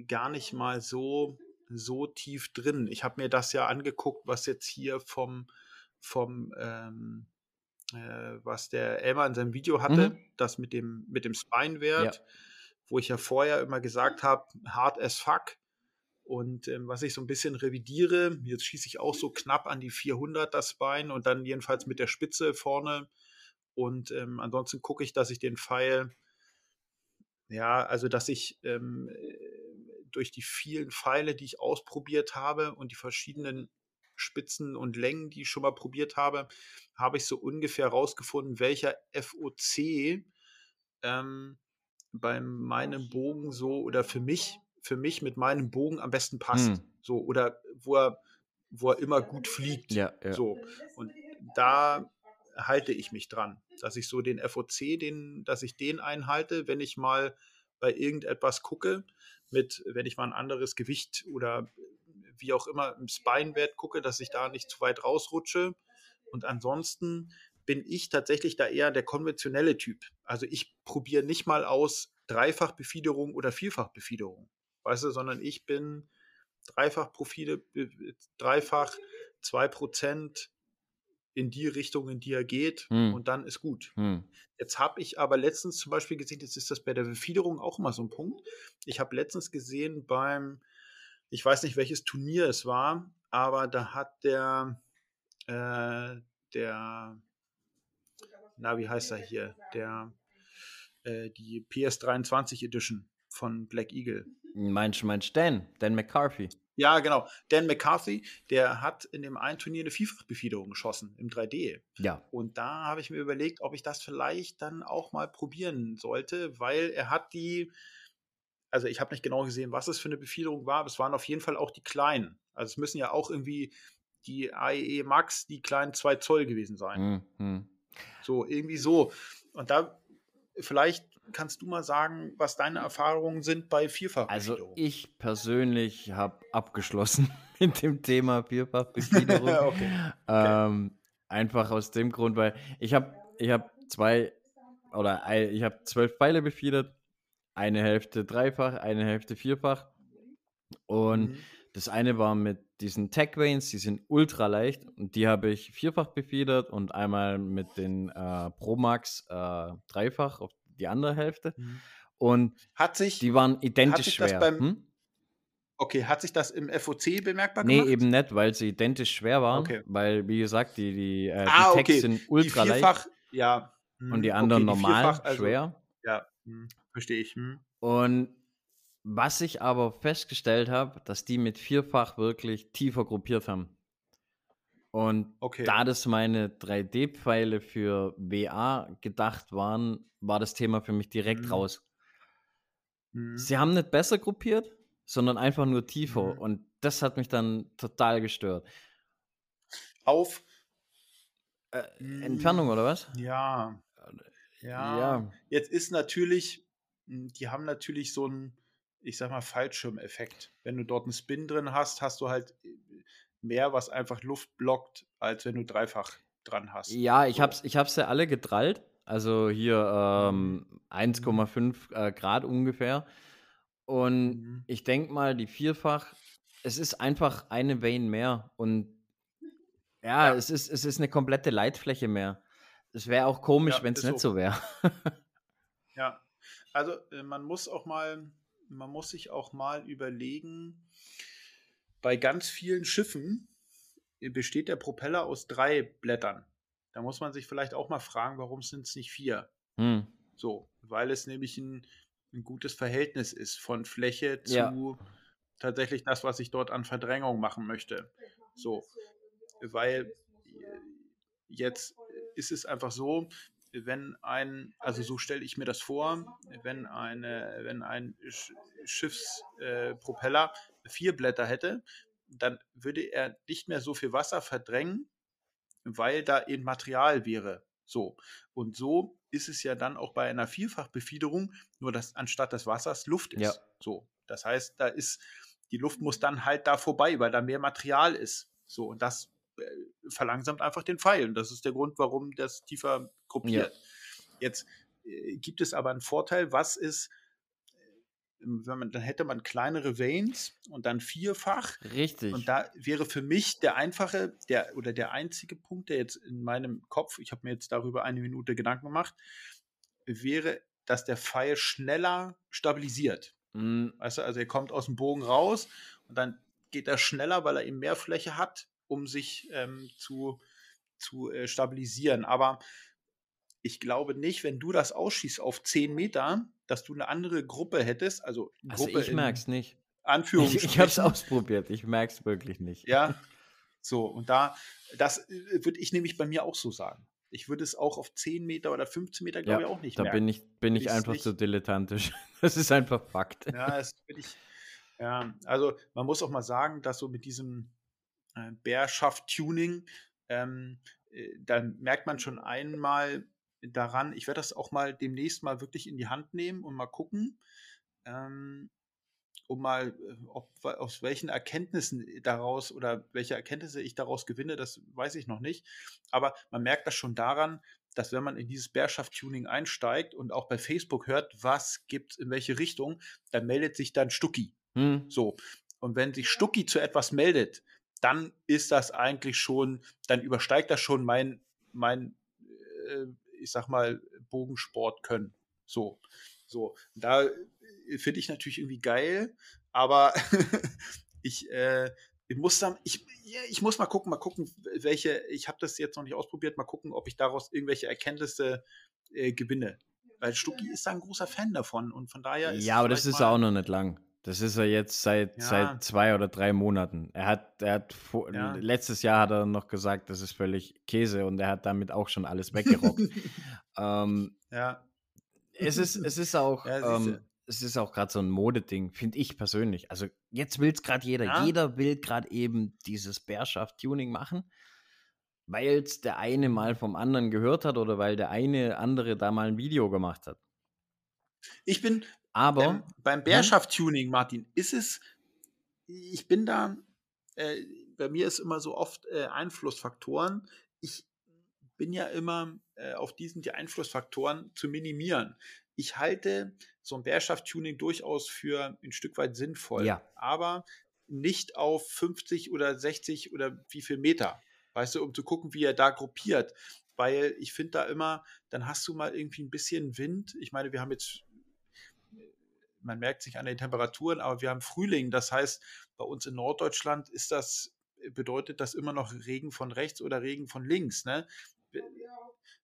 gar nicht mal so, so tief drin. Ich habe mir das ja angeguckt, was jetzt hier vom, vom ähm, äh, was der Elmar in seinem Video hatte, mhm. das mit dem, mit dem Spine-Wert. Ja wo ich ja vorher immer gesagt habe, hard as fuck. Und ähm, was ich so ein bisschen revidiere, jetzt schieße ich auch so knapp an die 400 das Bein und dann jedenfalls mit der Spitze vorne. Und ähm, ansonsten gucke ich, dass ich den Pfeil, ja, also dass ich ähm, durch die vielen Pfeile, die ich ausprobiert habe und die verschiedenen Spitzen und Längen, die ich schon mal probiert habe, habe ich so ungefähr rausgefunden, welcher FOC ähm, bei meinem Bogen so oder für mich, für mich mit meinem Bogen am besten passt. Hm. So, oder wo er, wo er immer gut fliegt. Ja, ja. So. Und da halte ich mich dran, dass ich so den FOC, den, dass ich den einhalte, wenn ich mal bei irgendetwas gucke, mit, wenn ich mal ein anderes Gewicht oder wie auch immer im Spinewert gucke, dass ich da nicht zu weit rausrutsche. Und ansonsten bin ich tatsächlich da eher der konventionelle Typ. Also ich probiere nicht mal aus Dreifachbefiederung oder Vielfachbefiederung, weißt du, sondern ich bin Dreifachprofile, dreifach, zwei Prozent in die Richtung, in die er geht hm. und dann ist gut. Hm. Jetzt habe ich aber letztens zum Beispiel gesehen, jetzt ist das bei der Befiederung auch immer so ein Punkt. Ich habe letztens gesehen beim, ich weiß nicht welches Turnier es war, aber da hat der, äh, der, na wie heißt er hier, der, äh, die PS23 Edition von Black Eagle. Meinst du, meinst Dan, Dan McCarthy? Ja, genau. Dan McCarthy, der hat in dem einen Turnier eine Vielfachbefiederung geschossen im 3D. Ja. Und da habe ich mir überlegt, ob ich das vielleicht dann auch mal probieren sollte, weil er hat die, also ich habe nicht genau gesehen, was es für eine Befiederung war, aber es waren auf jeden Fall auch die kleinen. Also es müssen ja auch irgendwie die AEE Max, die kleinen 2 Zoll gewesen sein. Mhm. So, irgendwie so. Und da vielleicht kannst du mal sagen, was deine Erfahrungen sind bei Vierfachbefiederung? Also ich persönlich habe abgeschlossen mit dem Thema Vierfachbefiederung. okay. Ähm, einfach aus dem Grund, weil ich habe ich hab zwei oder ich habe zwölf Pfeile befiedert, eine Hälfte dreifach, eine Hälfte vierfach und mhm. das eine war mit diesen Tech Vanes, die sind ultra leicht und die habe ich vierfach befiedert und einmal mit den äh, Pro Max äh, dreifach auf die andere Hälfte. Mhm. Und hat sich, die waren identisch schwer. Beim, hm? Okay, hat sich das im FOC bemerkbar gemacht? Nee, eben nicht, weil sie identisch schwer waren. Okay. Weil, wie gesagt, die, die, äh, ah, die Tags okay. sind ultra leicht. Ja. Und die hm, anderen okay, die normal vierfach, also, schwer. Ja, hm, verstehe ich. Hm. Und was ich aber festgestellt habe, dass die mit vierfach wirklich tiefer gruppiert haben. Und okay. da das meine 3D-Pfeile für WA gedacht waren, war das Thema für mich direkt mhm. raus. Mhm. Sie haben nicht besser gruppiert, sondern einfach nur tiefer. Mhm. Und das hat mich dann total gestört. Auf äh, Entfernung oder was? Ja. ja. Ja. Jetzt ist natürlich, hm, die haben natürlich so einen, ich sag mal, Fallschirmeffekt. Wenn du dort einen Spin drin hast, hast du halt äh, mehr, was einfach Luft blockt, als wenn du dreifach dran hast. Ja, ich so. hab's, ich hab's ja alle gedrallt. Also hier ähm, 1,5 mhm. äh, Grad ungefähr. Und mhm. ich denke mal, die vierfach, es ist einfach eine Vein mehr. Und ja, ja, Es, ist, es ist eine komplette Leitfläche mehr. Es wäre auch komisch, ja, wenn es nicht so, so wäre. ja, also äh, man muss auch mal, man muss sich auch mal überlegen, bei ganz vielen Schiffen besteht der Propeller aus drei Blättern. Da muss man sich vielleicht auch mal fragen, warum sind es nicht vier? Hm. So, weil es nämlich ein, ein, gutes Verhältnis ist von Fläche zu ja. tatsächlich das, was ich dort an Verdrängung machen möchte. So, weil jetzt ist es einfach so, wenn ein, also so stelle ich mir das vor, wenn eine, wenn ein Schiffspropeller äh, vier Blätter hätte, dann würde er nicht mehr so viel Wasser verdrängen, weil da eben Material wäre. So. Und so ist es ja dann auch bei einer Vielfachbefiederung, nur dass anstatt des Wassers Luft ist. Ja. So. Das heißt, da ist, die Luft muss dann halt da vorbei, weil da mehr Material ist. So. Und das verlangsamt einfach den Pfeil. Und das ist der Grund, warum das tiefer gruppiert. Ja. Jetzt äh, gibt es aber einen Vorteil, was ist, wenn man, dann hätte man kleinere Veins und dann vierfach. Richtig. Und da wäre für mich der einfache, der oder der einzige Punkt, der jetzt in meinem Kopf, ich habe mir jetzt darüber eine Minute Gedanken gemacht, wäre, dass der Pfeil schneller stabilisiert. Mhm. Weißt du, also er kommt aus dem Bogen raus und dann geht er schneller, weil er eben mehr Fläche hat, um sich ähm, zu, zu äh, stabilisieren. Aber ich glaube nicht, wenn du das ausschießt auf 10 Meter, dass du eine andere Gruppe hättest. Also, also Gruppe ich merke es nicht. Anführungsstrichen. Ich, ich habe es ausprobiert, ich merke es wirklich nicht. Ja, So, und da, das äh, würde ich nämlich bei mir auch so sagen. Ich würde es auch auf 10 Meter oder 15 Meter, glaube Ja, ich, auch nicht da merken. bin ich, bin ich Ist einfach zu dilettantisch. Das ist einfach Fakt. Ja, das bin ich. Ja, also man muss auch mal sagen, dass so mit diesem äh, Bärschaft-Tuning, ähm, äh, dann merkt man schon einmal daran, ich werde das auch mal demnächst mal wirklich in die Hand nehmen und mal gucken, ähm, um mal, äh, ob, aus welchen Erkenntnissen daraus oder welche Erkenntnisse ich daraus gewinne, das weiß ich noch nicht. Aber man merkt das schon daran, dass wenn man in dieses Bärschaft-Tuning einsteigt und auch bei Facebook hört, was gibt es in welche Richtung, dann meldet sich dann Stucki. Hm, So. Und wenn sich Stucki zu etwas meldet, dann ist das eigentlich schon, dann übersteigt das schon mein, mein äh, ich sag mal, Bogensport können. So. So. Da äh, finde ich natürlich irgendwie geil, aber ich, äh, ich muss dann, ich, ich muss mal gucken, mal gucken, welche, ich habe das jetzt noch nicht ausprobiert, mal gucken, ob ich daraus irgendwelche Erkenntnisse äh, gewinne. Weil Stucki ist da ein großer Fan davon und von daher ist Ja, aber das ist auch noch nicht lang. Das ist er jetzt seit, Ja. seit zwei oder drei Monaten. Er hat, er hat vor, Ja. letztes Jahr hat er noch gesagt, das ist völlig Käse und er hat damit auch schon alles weggerockt. ähm, Ja, es ist, es ist auch, Ja, ähm, es ist auch gerade so ein Modeding, finde ich persönlich. Also jetzt will es gerade jeder. Ja. Jeder will gerade eben dieses Bärschaft-Tuning machen, weil es der eine mal vom anderen gehört hat oder weil der eine andere da mal ein Video gemacht hat. ich bin Aber ähm, beim Bärschaft-Tuning, Martin, ist es, ich bin da, äh, bei mir ist immer so oft äh, Einflussfaktoren. Ich bin ja immer äh, auf diesen die Einflussfaktoren zu minimieren. Ich halte so ein Bärschaft-Tuning durchaus für ein Stück weit sinnvoll, Ja. aber nicht auf 50 oder 60 oder wie viel Meter, weißt du, um zu gucken, wie er da gruppiert. Weil ich finde da immer, dann hast du mal irgendwie ein bisschen Wind. Ich meine, wir haben jetzt man merkt sich an den Temperaturen, aber wir haben Frühling. Das heißt, bei uns in Norddeutschland ist das, bedeutet das immer noch Regen von rechts oder Regen von links. Ne?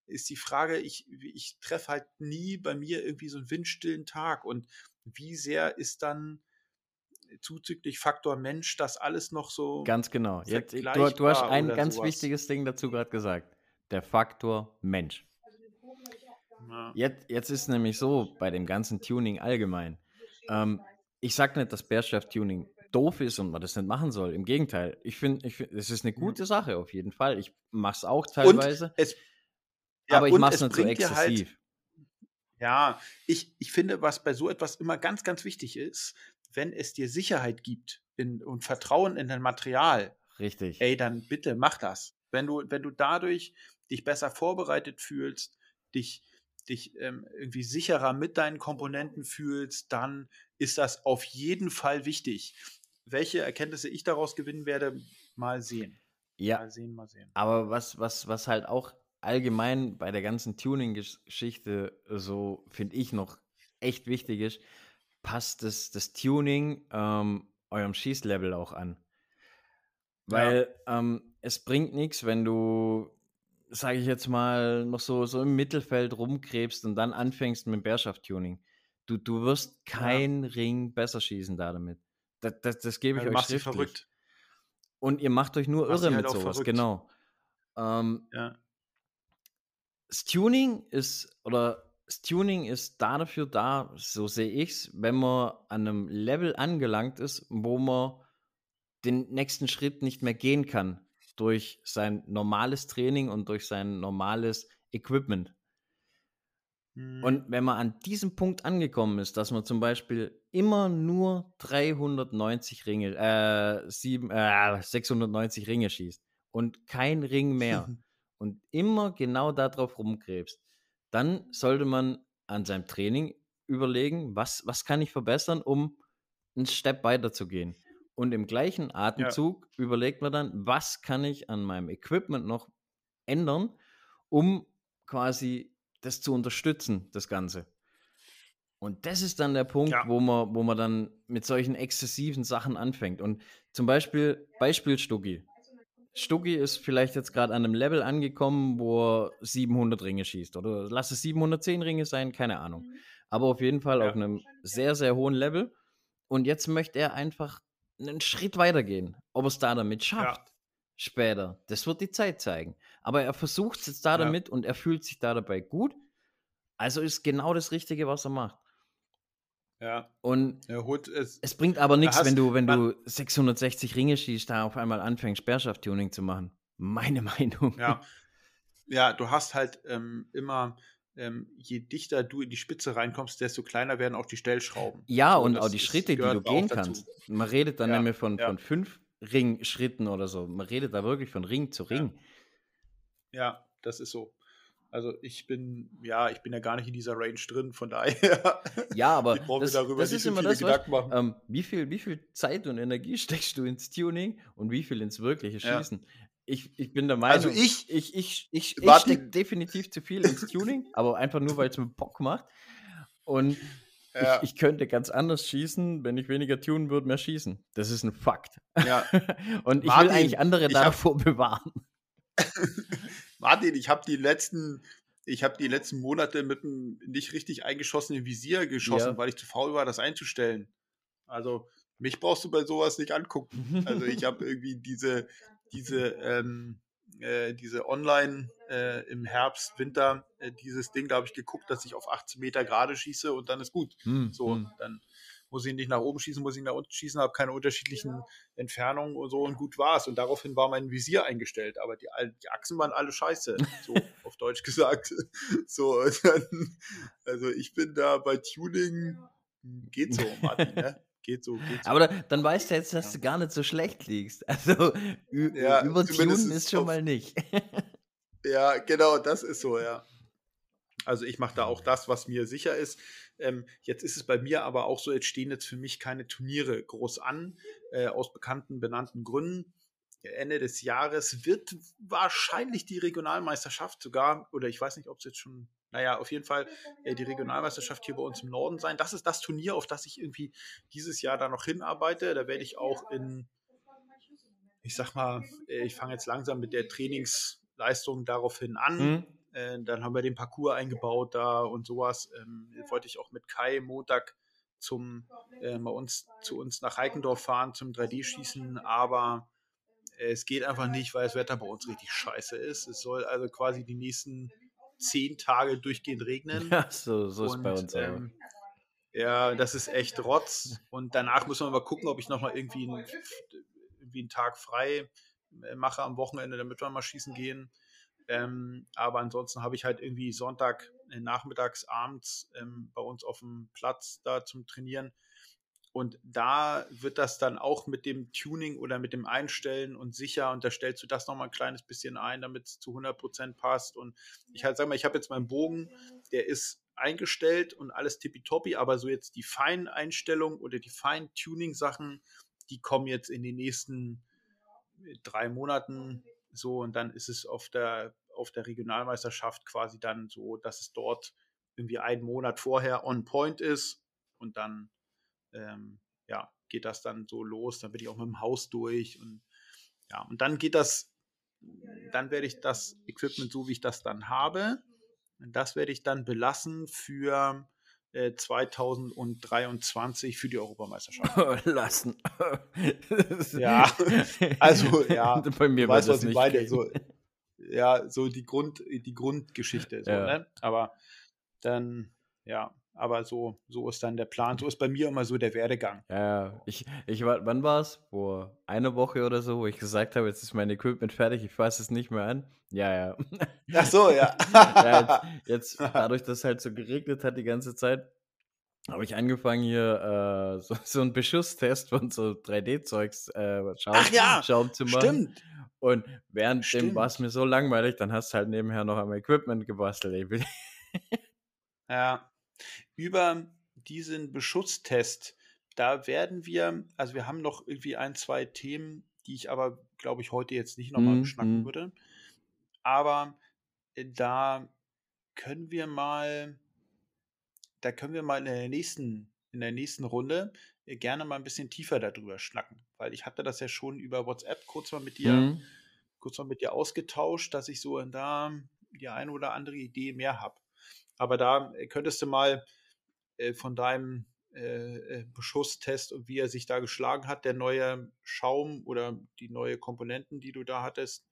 Ist die Frage, ich, ich treffe halt nie bei mir irgendwie so einen windstillen Tag. Und wie sehr ist dann zuzüglich Faktor Mensch das alles noch so. Ganz genau. Jetzt, du, du hast ein ganz sowas. wichtiges Ding dazu gerade gesagt. Der Faktor Mensch. Ja. Jetzt, jetzt ist nämlich so bei dem ganzen Tuning allgemein. Ähm, ich sage nicht, dass Bärschaft-Tuning doof ist und man das nicht machen soll. Im Gegenteil. Ich finde, ich find, es ist eine gute Sache auf jeden Fall. Ich mache es auch teilweise. Es, ja, aber ich mache es nicht so halt- exzessiv. Ja, ich, ich finde, was bei so etwas immer ganz, ganz wichtig ist, wenn es dir Sicherheit gibt in, und Vertrauen in dein Material, Richtig. ey, dann bitte mach das. Wenn du, wenn du dadurch dich besser vorbereitet fühlst, dich, dich ähm, irgendwie sicherer mit deinen Komponenten fühlst, dann ist das auf jeden Fall wichtig. Welche Erkenntnisse ich daraus gewinnen werde, mal sehen. ja, Mal sehen, mal sehen. Aber was, was, was halt auch allgemein bei der ganzen Tuning-Geschichte so, finde ich, noch echt wichtig ist, passt das, das Tuning ähm, eurem Schießlevel auch an. Weil ähm, es bringt nichts, wenn du, sage ich jetzt mal, noch so, so im Mittelfeld rumkrebst und dann anfängst mit Bärschaft-Tuning. Du, du wirst kein Ring besser schießen da damit. Das, das, das gebe ich Ja, du euch schriftlich. verrückt. Und ihr macht euch nur Machst irre halt mit sowas, verrückt. genau. Ähm, Ja. das Tuning ist, oder das Tuning ist da dafür da, so sehe ich es, wenn man an einem Level angelangt ist, wo man den nächsten Schritt nicht mehr gehen kann durch sein normales Training und durch sein normales Equipment. Mhm. Und wenn man an diesem Punkt angekommen ist, dass man zum Beispiel immer nur 390 Ringe, äh, sieben, äh, 690 Ringe schießt und kein Ring mehr und immer genau darauf rumkrebst, dann sollte man an seinem Training überlegen, was, was kann ich verbessern, um einen Step weiter zu gehen. Und im gleichen Atemzug überlegt man dann, was kann ich an meinem Equipment noch ändern, um quasi das zu unterstützen, das Ganze. Und das ist dann der Punkt, Ja. wo, man, wo man dann mit solchen exzessiven Sachen anfängt. Und zum Beispiel, Beispiel Stucki. Stucki ist vielleicht jetzt gerade an einem Level angekommen, wo er 700 Ringe schießt. Oder lass es 710 Ringe sein, keine Ahnung. Aber auf jeden Fall Ja. auf einem sehr, sehr hohen Level. Und jetzt möchte er einfach einen Schritt weitergehen. Ob er es da damit schafft, später, das wird die Zeit zeigen. Aber er versucht es jetzt da Ja. damit und er fühlt sich da dabei gut. Also ist genau das Richtige, was er macht. Ja, Und es. es bringt aber nichts, wenn du, wenn du 660 Ringe schießt, da auf einmal anfängst, Speerschaft-Tuning zu machen. Meine Meinung. Ja, ja, du hast halt ähm, immer, ähm, je dichter du in die Spitze reinkommst, desto kleiner werden auch die Stellschrauben. Ja, So, und auch die Schritte, die du gehen dazu. kannst. Man redet dann Ja, nämlich von, ja. von fünf Ringschritten oder so. Man redet da wirklich von Ring zu Ring. Ja, das ist so. Also ich bin, ja, ich bin ja gar nicht in dieser Range drin, von daher. Ja, aber ich brauche mir das, darüber das ist so immer das, was, ähm, wie, viel, wie viel Zeit und Energie steckst du ins Tuning und wie viel ins wirkliche Ja. Ich, ich bin der Meinung, Also ich- ich, ich, ich, ich stecke definitiv zu viel ins Tuning, aber einfach nur, weil es mir Bock macht. Und Ja. ich, ich könnte ganz anders schießen, wenn ich weniger tunen würde, mehr schießen. Das ist ein Fakt. ja. Und ich Martin, will eigentlich andere ich hab- davor bewahren. Martin, ich habe die letzten, ich habe die letzten Monate mit einem nicht richtig eingeschossenen Visier geschossen, Ja. weil ich zu faul war, das einzustellen. Also mich brauchst du bei sowas nicht angucken. Also ich habe irgendwie diese, diese, ähm, äh, diese Online äh, im Herbst, Winter, äh, dieses Ding, da habe ich geguckt, dass ich auf 18 Meter gerade schieße und dann ist gut. Hm, So, hm. dann muss ich nicht nach oben schießen, muss ich nach unten schießen, habe keine unterschiedlichen Entfernungen und so und gut war's. Und daraufhin war mein Visier eingestellt, aber die, die Achsen waren alle scheiße, so auf Deutsch gesagt. So, dann, also ich bin da bei Tuning, geht so, Martin, ne? Geht so, geht so. Aber da, dann weißt du jetzt, dass du gar nicht so schlecht liegst. Also Ja, übertunen ist schon auf- mal nicht. Ja, genau, das ist so, ja. Also ich mache da auch das, was mir sicher ist. Ähm, jetzt ist es bei mir aber auch so, jetzt stehen jetzt für mich keine Turniere groß an, äh, aus bekannten, benannten Gründen. Ende des Jahres wird wahrscheinlich die Regionalmeisterschaft sogar, oder ich weiß nicht, ob es jetzt schon, naja, auf jeden Fall äh, die Regionalmeisterschaft hier bei uns im Norden sein. Das ist das Turnier, auf das ich irgendwie dieses Jahr da noch hinarbeite. Da werde ich auch in, ich sag mal, äh, ich fange jetzt langsam mit der Trainingsleistung daraufhin an. Hm? Äh, dann haben wir den Parcours eingebaut da und sowas. Ähm, wollte ich auch mit Kai Montag zum äh, bei uns zu uns nach Heikendorf fahren zum 3D-Schießen, aber äh, es geht einfach nicht, weil das Wetter bei uns richtig scheiße ist. Es soll also quasi die nächsten zehn Tage durchgehend regnen. Ja, so, so ist Und, bei uns auch. ähm, ja, das ist echt Rotz. Und danach muss man mal gucken, ob ich nochmal irgendwie, einen- irgendwie einen Tag frei äh, mache am Wochenende, damit wir mal schießen gehen. Ähm, aber ansonsten habe ich halt irgendwie Sonntag äh, nachmittags, abends ähm, bei uns auf dem Platz da zum Trainieren. Und da wird das dann auch mit dem Tuning oder mit dem Einstellen und sicher und da stellst du das nochmal ein kleines bisschen ein, damit es zu 100% passt. Und ich halt sag mal, ich habe jetzt meinen Bogen, der ist eingestellt und alles tippitoppi, aber so jetzt die Feineinstellung oder die Feintuning-Sachen, die kommen jetzt in den nächsten äh, drei Monaten so und dann ist es auf der, auf der Regionalmeisterschaft quasi dann so, dass es dort irgendwie einen Monat vorher on point ist und dann ähm, ja, geht das dann so los, dann bin ich auch mit dem Haus durch und ja, und dann geht das, dann werde ich das Equipment, so wie ich das dann habe, das werde ich dann belassen für äh, 2023 für die Europameisterschaft. Lassen. Ja, also, ja, Bei mir wird was ich meine. So, ja, so die, Grund, die Grundgeschichte. So, Ja. ne? Aber dann, ja, aber so, so ist dann der Plan. So ist bei mir immer so der Werdegang. Ja, ich, ich war, wann war es? Vor einer Woche oder so, wo ich gesagt habe, jetzt ist mein Equipment fertig, ich fasse es nicht mehr an. Ja, ja. Ach so, ja. ja jetzt, jetzt, dadurch, dass es halt so geregnet hat die ganze Zeit, habe ich angefangen hier äh, so, so einen Beschusstest von so 3D-Zeugs äh, Schaum, Ach ja, Schaum zu machen. Stimmt. Und während dem Stimmt. war es mir so langweilig, dann hast du halt nebenher noch am Equipment gebastelt. Ja. Über diesen Beschusstest, da werden wir, also wir haben noch irgendwie ein, zwei Themen, die ich aber, glaube ich, heute jetzt nicht nochmal Mhm, beschnacken mhm. würde. Aber äh, da können wir mal, da können wir mal in der nächsten, in der nächsten Runde äh, gerne mal ein bisschen tiefer darüber schnacken. Weil ich hatte das ja schon über WhatsApp kurz mal mit dir Mhm. kurz mal mit dir ausgetauscht, dass ich so da die eine oder andere Idee mehr habe. Aber da äh, könntest du mal äh, von deinem äh, Beschusstest und wie er sich da geschlagen hat, der neue Schaum oder die neue Komponenten, die du da hattest.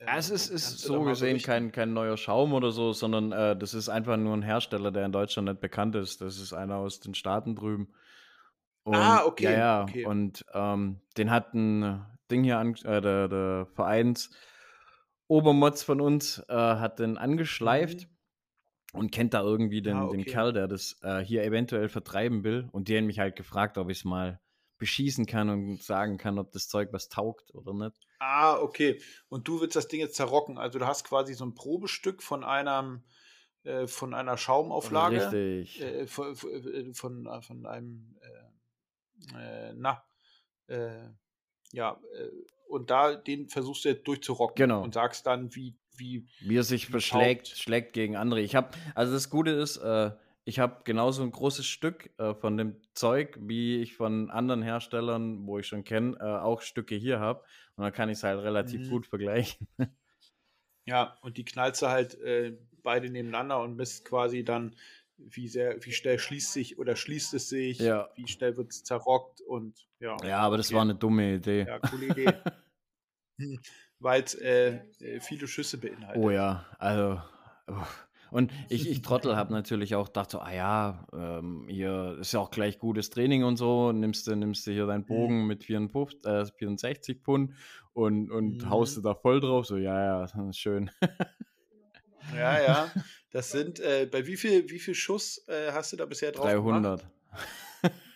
Ja, es ist, ist so gesehen kein, kein neuer Schaum oder so, sondern äh, das ist einfach nur ein Hersteller, der in Deutschland nicht bekannt ist. Das ist einer aus den Staaten drüben. Und, ah, okay. Ja, ja. Okay. Und ähm, den hat ein Ding hier an, äh, der, der Vereins Obermotz von uns äh, hat den angeschleift mhm. Und kennt da irgendwie den, ah, okay. den Kerl, der das äh, hier eventuell vertreiben will. Und die haben mich halt gefragt, ob ich es mal beschießen kann und sagen kann, ob das Zeug was taugt oder nicht. Ah, okay. Und du willst das Ding jetzt zerrocken. Also du hast quasi so ein Probestück von einem äh, von einer Schaumauflage. Richtig. Äh, von, äh, von, äh, von, einem äh, na, ja, und da den versuchst du jetzt durchzurocken genau. und sagst dann, wie, wie, wie er sich beschlägt, schlägt gegen andere. Ich habe, also das Gute ist, ich habe genauso ein großes Stück äh, von dem Zeug, wie ich von anderen Herstellern, wo ich schon kenne, äh, auch Stücke hier habe. Und dann kann ich es halt relativ mhm. gut vergleichen. Ja, und die knallst du halt äh, beide nebeneinander und misst quasi dann, wie sehr, wie schnell schließt sich oder schließt es sich, ja. wie schnell wird es zerrockt und ja. Ja, aber das war eine dumme Idee. Ja, coole Idee. Weil es äh, äh, viele Schüsse beinhaltet. Oh ja, also. Oh. Und ich, ich Trottel habe natürlich auch gedacht, so, ah ja, ähm, hier ist ja auch gleich gutes Training und so, nimmst du, nimmst du hier deinen mhm. Bogen mit 54, äh, 64 Pfund und, und mhm. haust du da voll drauf, so, ja, ja, schön. ja, ja, das sind, äh, bei wie viel, wie viel Schuss äh, hast du da bisher drauf 300. Gemacht?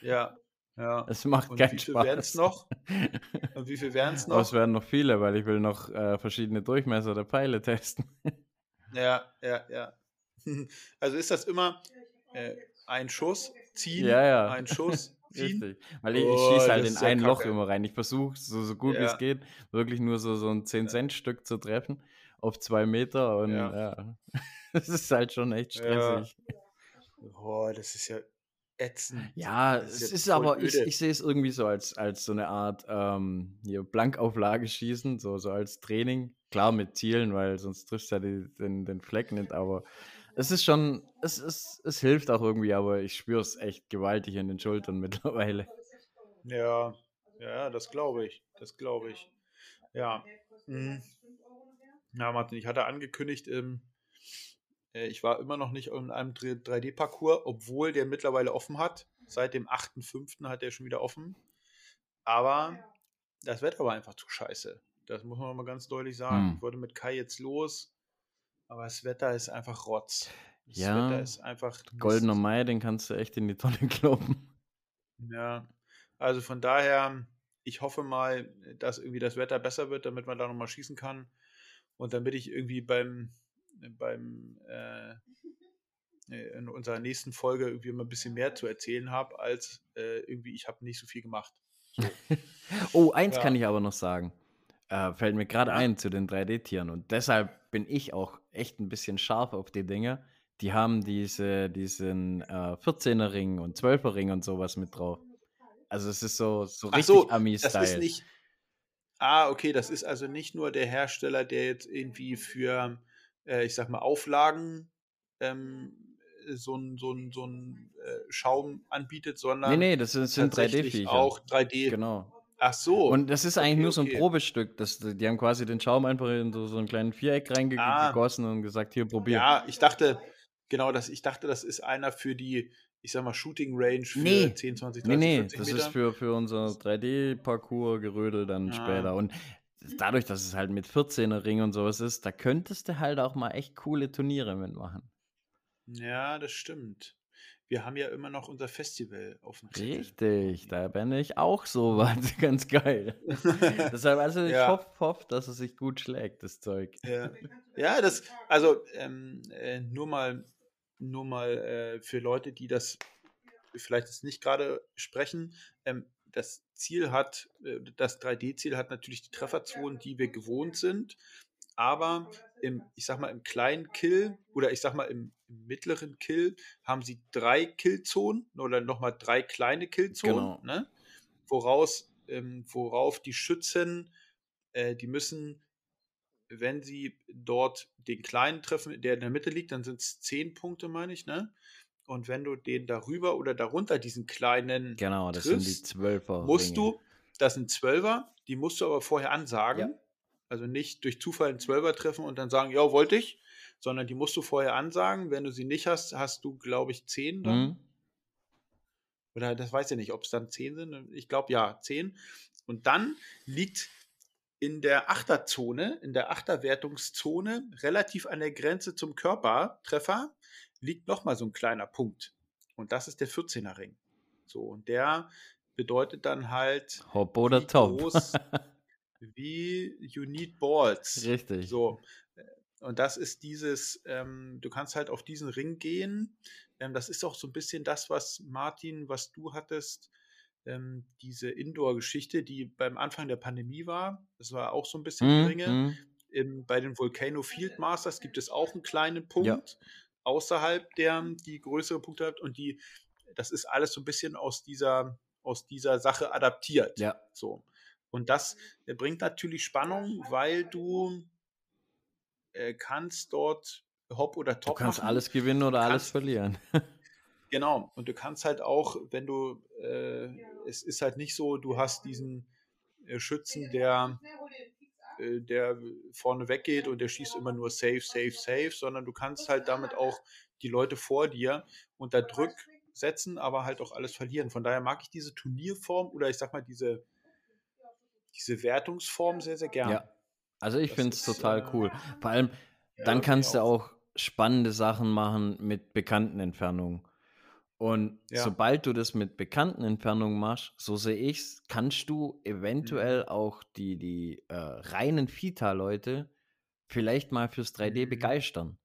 Ja, ja. Es macht und keinen wie viel Spaß. Wären es noch? Und wie viel wären es noch? Aber es werden noch viele, weil ich will noch äh, verschiedene Durchmesser der Pfeile testen. Ja, ja, ja. Also ist das immer äh, ein Schuss, ziehen, ja, ja. ein Schuss, ziehen. Richtig. Weil ich, ich oh, schieße halt in ein Loch immer rein. Ich versuche, so, so gut ja. wie es geht, wirklich nur so, so ein 10-Cent-Stück zu treffen auf zwei Meter. Und ja, das ist halt schon echt stressig. Boah, das ist ja ätzend. Ja, es ist aber, ich, ich sehe es irgendwie so als, als so eine Art ähm, hier Blankauflage schießen, so, so als Training. Klar mit Zielen, weil sonst triffst du ja die, den, den Fleck nicht, aber es ist schon, es, es, es hilft auch irgendwie, aber ich spüre es echt gewaltig in den Schultern mittlerweile. Ja, ja, das glaube ich. Das glaube ich. Ja. Mhm. Ja, Martin, ich hatte angekündigt, ähm, ich war immer noch nicht in einem 3D-Parcours, obwohl der mittlerweile offen hat. Seit dem 8.5. hat der schon wieder offen. Aber das Wetter war einfach zu scheiße. Das muss man mal ganz deutlich sagen. Hm. Ich wollte mit Kai jetzt los. Aber das Wetter ist einfach Rotz. Das ja, Wetter ist einfach. Goldener Mai, den kannst du echt in die Tonne kloppen. Ja, also von daher, ich hoffe mal, dass irgendwie das Wetter besser wird, damit man da nochmal schießen kann. Und damit ich irgendwie beim, beim äh, in unserer nächsten Folge irgendwie mal ein bisschen mehr zu erzählen habe, als äh, irgendwie, ich habe nicht so viel gemacht. So. oh, eins ja. kann ich aber noch sagen. Äh, fällt mir gerade ein zu den 3D-Tieren. Und deshalb bin ich auch echt ein bisschen scharf auf die Dinge. Die haben diese, diesen äh, 14er-Ring und 12er-Ring und sowas mit drauf. Also es ist so, so richtig so, Ami-Style. Das ist nicht. Ah, okay, das ist also nicht nur der Hersteller, der jetzt irgendwie für, äh, ich sag mal, Auflagen ähm, so ein, so ein, so ein äh, Schaum anbietet, sondern. Nee, nee, das sind, sind 3D-Viecher. Auch 3D. Genau. Ach so. Und das ist eigentlich okay, nur so ein okay. Probestück. Das, die haben quasi den Schaum einfach in so, so einen kleinen Viereck reingegossen ah. und gesagt, hier, probier. Ja, ich dachte, genau, das, ich dachte, das ist einer für die, ich sag mal, Shooting Range für nee. 10, 20, 30, nee, nee, 40 das Meter. ist für, für unser 3D-Parcours-Gerödel dann ah. später. Und dadurch, dass es halt mit 14er Ring und sowas ist, da könntest du halt auch mal echt coole Turniere mitmachen. Ja, das stimmt wir haben ja immer noch unser Festival auf dem Zettel. Richtig, da bin ich auch so was ganz geil. Deshalb, also ich ja. hoffe, hoff, dass es sich gut schlägt, das Zeug. Ja, ja das, also ähm, äh, nur mal, nur mal äh, für Leute, die das vielleicht jetzt nicht gerade sprechen, ähm, das Ziel hat, äh, das 3D-Ziel hat natürlich die Trefferzonen, die wir gewohnt sind, aber im, ich sag mal, im kleinen Kill oder ich sag mal im, im mittleren Kill haben sie drei Killzonen oder nochmal drei kleine Killzonen, genau. ne? woraus, ähm, worauf die Schützen, äh, die müssen, wenn sie dort den kleinen treffen, der in der Mitte liegt, dann sind es zehn Punkte, meine ich, ne? Und wenn du den darüber oder darunter, diesen kleinen Genau, das triffst, sind die Zwölfer. musst du, das sind Zwölfer, die musst du aber vorher ansagen. Ja. Also nicht durch Zufall einen Zwölfer treffen und dann sagen, ja, wollte ich, sondern die musst du vorher ansagen. Wenn du sie nicht hast, hast du, glaube ich, zehn dann. Mhm. Oder das weiß ich nicht, ob es dann zehn sind. Ich glaube ja, zehn. Und dann liegt in der Achterzone, in der Achterwertungszone, relativ an der Grenze zum Körpertreffer, liegt nochmal so ein kleiner Punkt. Und das ist der 14er Ring. So, und der bedeutet dann halt, Hop oder wie Top. groß, wie you need balls. Richtig. So. Und das ist dieses, ähm, du kannst halt auf diesen Ring gehen. Ähm, das ist auch so ein bisschen das, was Martin, was du hattest, ähm, diese Indoor-Geschichte, die beim Anfang der Pandemie war. Das war auch so ein bisschen die Mhm, Ringe. mhm. Im, bei den Volcano Field Masters gibt es auch einen kleinen Punkt außerhalb, der die größere Punkte hat. Und die, das ist alles so ein bisschen aus dieser, aus dieser Sache adaptiert. Ja. So. Und das äh, bringt natürlich Spannung, weil du äh, kannst dort Hop oder Du Top kannst machen. alles gewinnen oder alles kannst- verlieren. Genau. Und du kannst halt auch, wenn du, äh, es ist halt nicht so, du hast diesen äh, Schützen, der, äh, der vorne weggeht und der schießt immer nur safe, safe, safe, sondern du kannst halt damit auch die Leute vor dir unter Druck setzen, aber halt auch alles verlieren. Von daher mag ich diese Turnierform oder ich sag mal diese, diese Wertungsform sehr, sehr gern. Ja. Also ich finde es total äh, cool. Vor allem, Ja, dann kannst du auch spannende Sachen machen mit bekannten Entfernungen. Und Ja. sobald du das mit bekannten Entfernungen machst, so sehe ich's, kannst du eventuell Mhm. auch die, die äh, reinen Fita-Leute vielleicht mal fürs 3D Mhm. begeistern.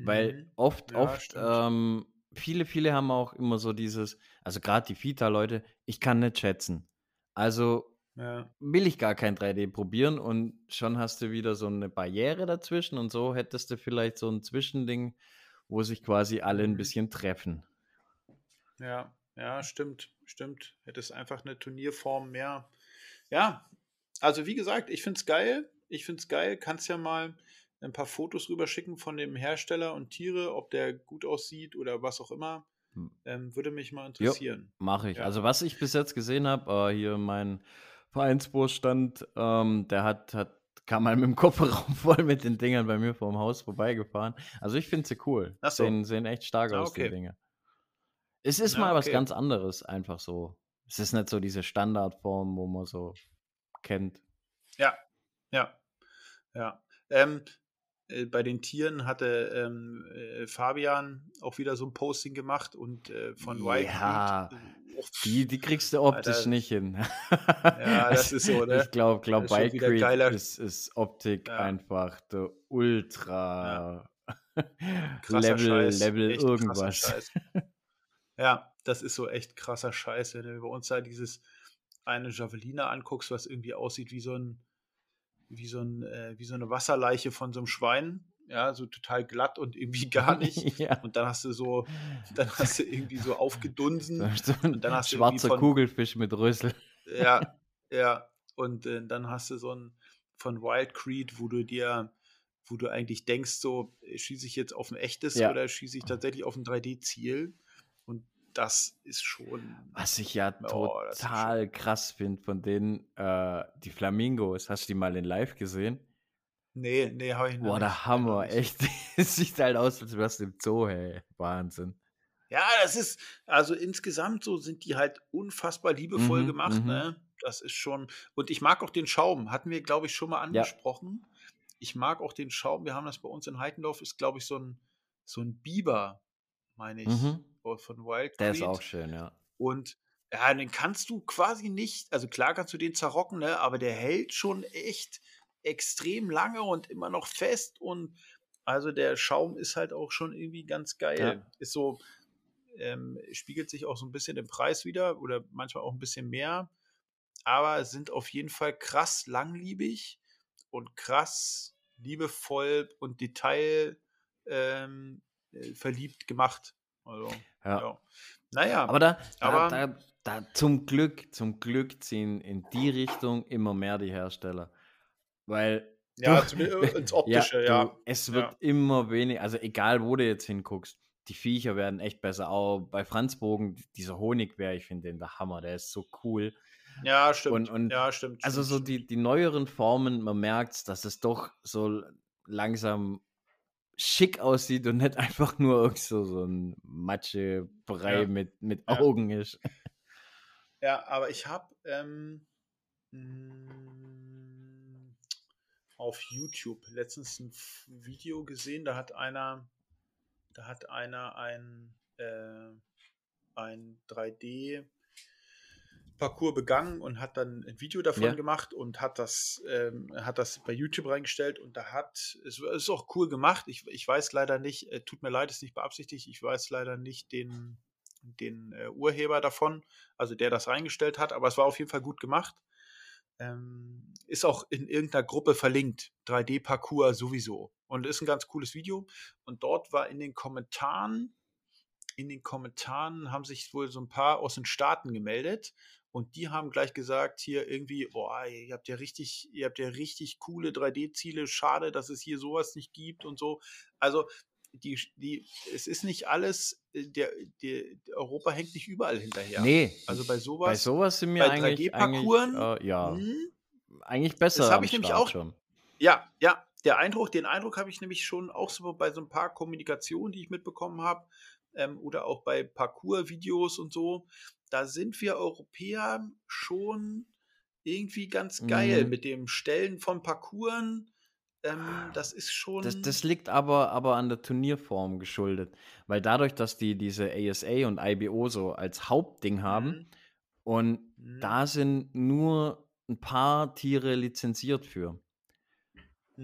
Weil Mhm. oft, Ja, oft, ähm, viele, viele haben auch immer so dieses, also gerade die Fita-Leute, ich kann nicht schätzen. Also Ja. will ich gar kein 3D probieren und schon hast du wieder so eine Barriere dazwischen und so hättest du vielleicht so ein Zwischending, wo sich quasi alle ein Mhm. bisschen treffen. Ja, ja, stimmt, stimmt. Hättest einfach eine Turnierform mehr. Ja, also wie gesagt, ich finde es geil. Ich finde es geil. Kannst ja mal ein paar Fotos rüberschicken von dem Hersteller und Tiere, ob der gut aussieht oder was auch immer. Hm. Ähm, würde mich mal interessieren. Mache ich. Ja. Also was ich bis jetzt gesehen habe, äh, hier mein Vereinsvorstand, ähm, der hat, hat kam mal mit dem Kofferraum voll mit den Dingern bei mir vor dem Haus vorbeigefahren. Also ich finde sie cool. Ach so. Sehen, sehen echt stark Ah, aus, die okay. Es ist Ja, mal was okay. ganz anderes, einfach so. Es ist nicht so diese Standardform, wo man so kennt. Ja, ja, ja. Ähm, äh, bei den Tieren hatte ähm, äh, Fabian auch wieder so ein Posting gemacht und äh, von Wild Ja, Creed, Die, die kriegst du optisch Alter. nicht hin. Ja, das ist so, ne? Ich glaube, glaub, wieder Creed geiler- ist, ist Optik Ja. einfach der Ultra krasser Level, Scheiß, Level echt irgendwas. Ja, das ist so echt krasser Scheiß, wenn du bei uns da dieses eine Javelina anguckst, was irgendwie aussieht wie so ein, wie so ein, äh, wie so eine Wasserleiche von so einem Schwein. Ja, so total glatt und irgendwie gar nicht. ja. Und dann hast du so, dann hast du irgendwie so aufgedunsen. So Und dann hast du schwarzer von- Kugelfisch mit Rüssel. Ja, ja. Und äh, dann hast du so ein von Wild Creed, wo du dir, wo du eigentlich denkst, so, äh, schieße ich jetzt auf ein echtes Ja. oder schieße ich tatsächlich auf ein 3D-Ziel? Das ist schon. Was ich ja Oh, total krass finde von denen, äh, die Flamingos. Hast du die mal in live gesehen? Nee, nee, habe ich noch Boah, nicht. der Hammer, nicht. echt. Es sieht halt aus, als wärst du im Zoo, hey. Wahnsinn. Ja, das ist, also insgesamt so sind die halt unfassbar liebevoll Mhm, gemacht, mhm. ne? Das ist schon. Und ich mag auch den Schaum. Hatten wir, glaube ich, schon mal angesprochen. Ich mag auch den Schaum. Wir haben das bei uns in Heikendorf, ist, glaube ich, so ein, so ein Biber, meine ich, Mhm. Von Wild Der ist auch schön, ja. Und ja, den kannst du quasi nicht, also klar kannst du den zerrocken, ne? aber der hält schon echt extrem lange und immer noch fest. Und also der Schaum ist halt auch schon irgendwie ganz geil. Ja. Ist so, ähm, spiegelt sich auch so ein bisschen im Preis wieder oder manchmal auch ein bisschen mehr. Aber sind auf jeden Fall krass langlebig und krass liebevoll und detail ähm, äh, verliebt gemacht. Also, ja. ja. Naja, Aber da, da, Aber- da, da zum Glück, zum Glück ziehen in die Richtung immer mehr die Hersteller. Weil Ja, du- zumindest ins Optische, ja. Du, es wird Ja. immer weniger, also egal wo du jetzt hinguckst, die Viecher werden echt besser. Auch bei Franzbogen, dieser Honigbär, ich finde den der Hammer, der ist so cool. Ja, stimmt. Und, und ja, stimmt. Also stimmt, so die, die neueren Formen, man merkt, dass es doch so langsam schick aussieht und nicht einfach nur so, so ein Matschebrei Ja. mit, mit Ja. Augen ist. Ja, aber ich habe ähm, auf YouTube letztens ein Video gesehen, da hat einer, da hat einer ein, äh, ein 3D Parcours begangen und hat dann ein Video davon Ja. gemacht und hat das, ähm, hat das bei YouTube reingestellt und da hat, es ist auch cool gemacht. Ich, ich weiß leider nicht, äh, tut mir leid, ist nicht beabsichtigt, ich weiß leider nicht den, den äh, Urheber davon, also der das reingestellt hat, aber es war auf jeden Fall gut gemacht. Ähm, ist auch in irgendeiner Gruppe verlinkt, 3D-Parcours sowieso. Und ist ein ganz cooles Video. Und dort war in den Kommentaren, in den Kommentaren haben sich wohl so ein paar aus den Staaten gemeldet und die haben gleich gesagt, hier irgendwie, boah, ihr habt ja richtig, ihr habt ja richtig coole 3D-Ziele, schade, dass es hier sowas nicht gibt und so. Also die, die, es ist nicht alles, äh, der, der, Europa hängt nicht überall hinterher. Nee, Also bei bei sowas, sowas sind wir bei eigentlich, 3D-Parcours, eigentlich äh, ja, hm, eigentlich besser hab am ich nämlich Start auch- schon. ja, ja, der Eindruck, den Eindruck habe ich nämlich schon auch so bei so ein paar Kommunikationen, die ich mitbekommen habe, ähm, oder auch bei Parcours-Videos und so. Da sind wir Europäer schon irgendwie ganz geil Mhm. mit dem Stellen von Parcours. Ähm, das ist schon. Das, das liegt aber, aber an der Turnierform geschuldet. Weil dadurch, dass die diese ASA und IBO so als Hauptding haben Mhm, und mhm, da sind nur ein paar Tiere lizenziert für.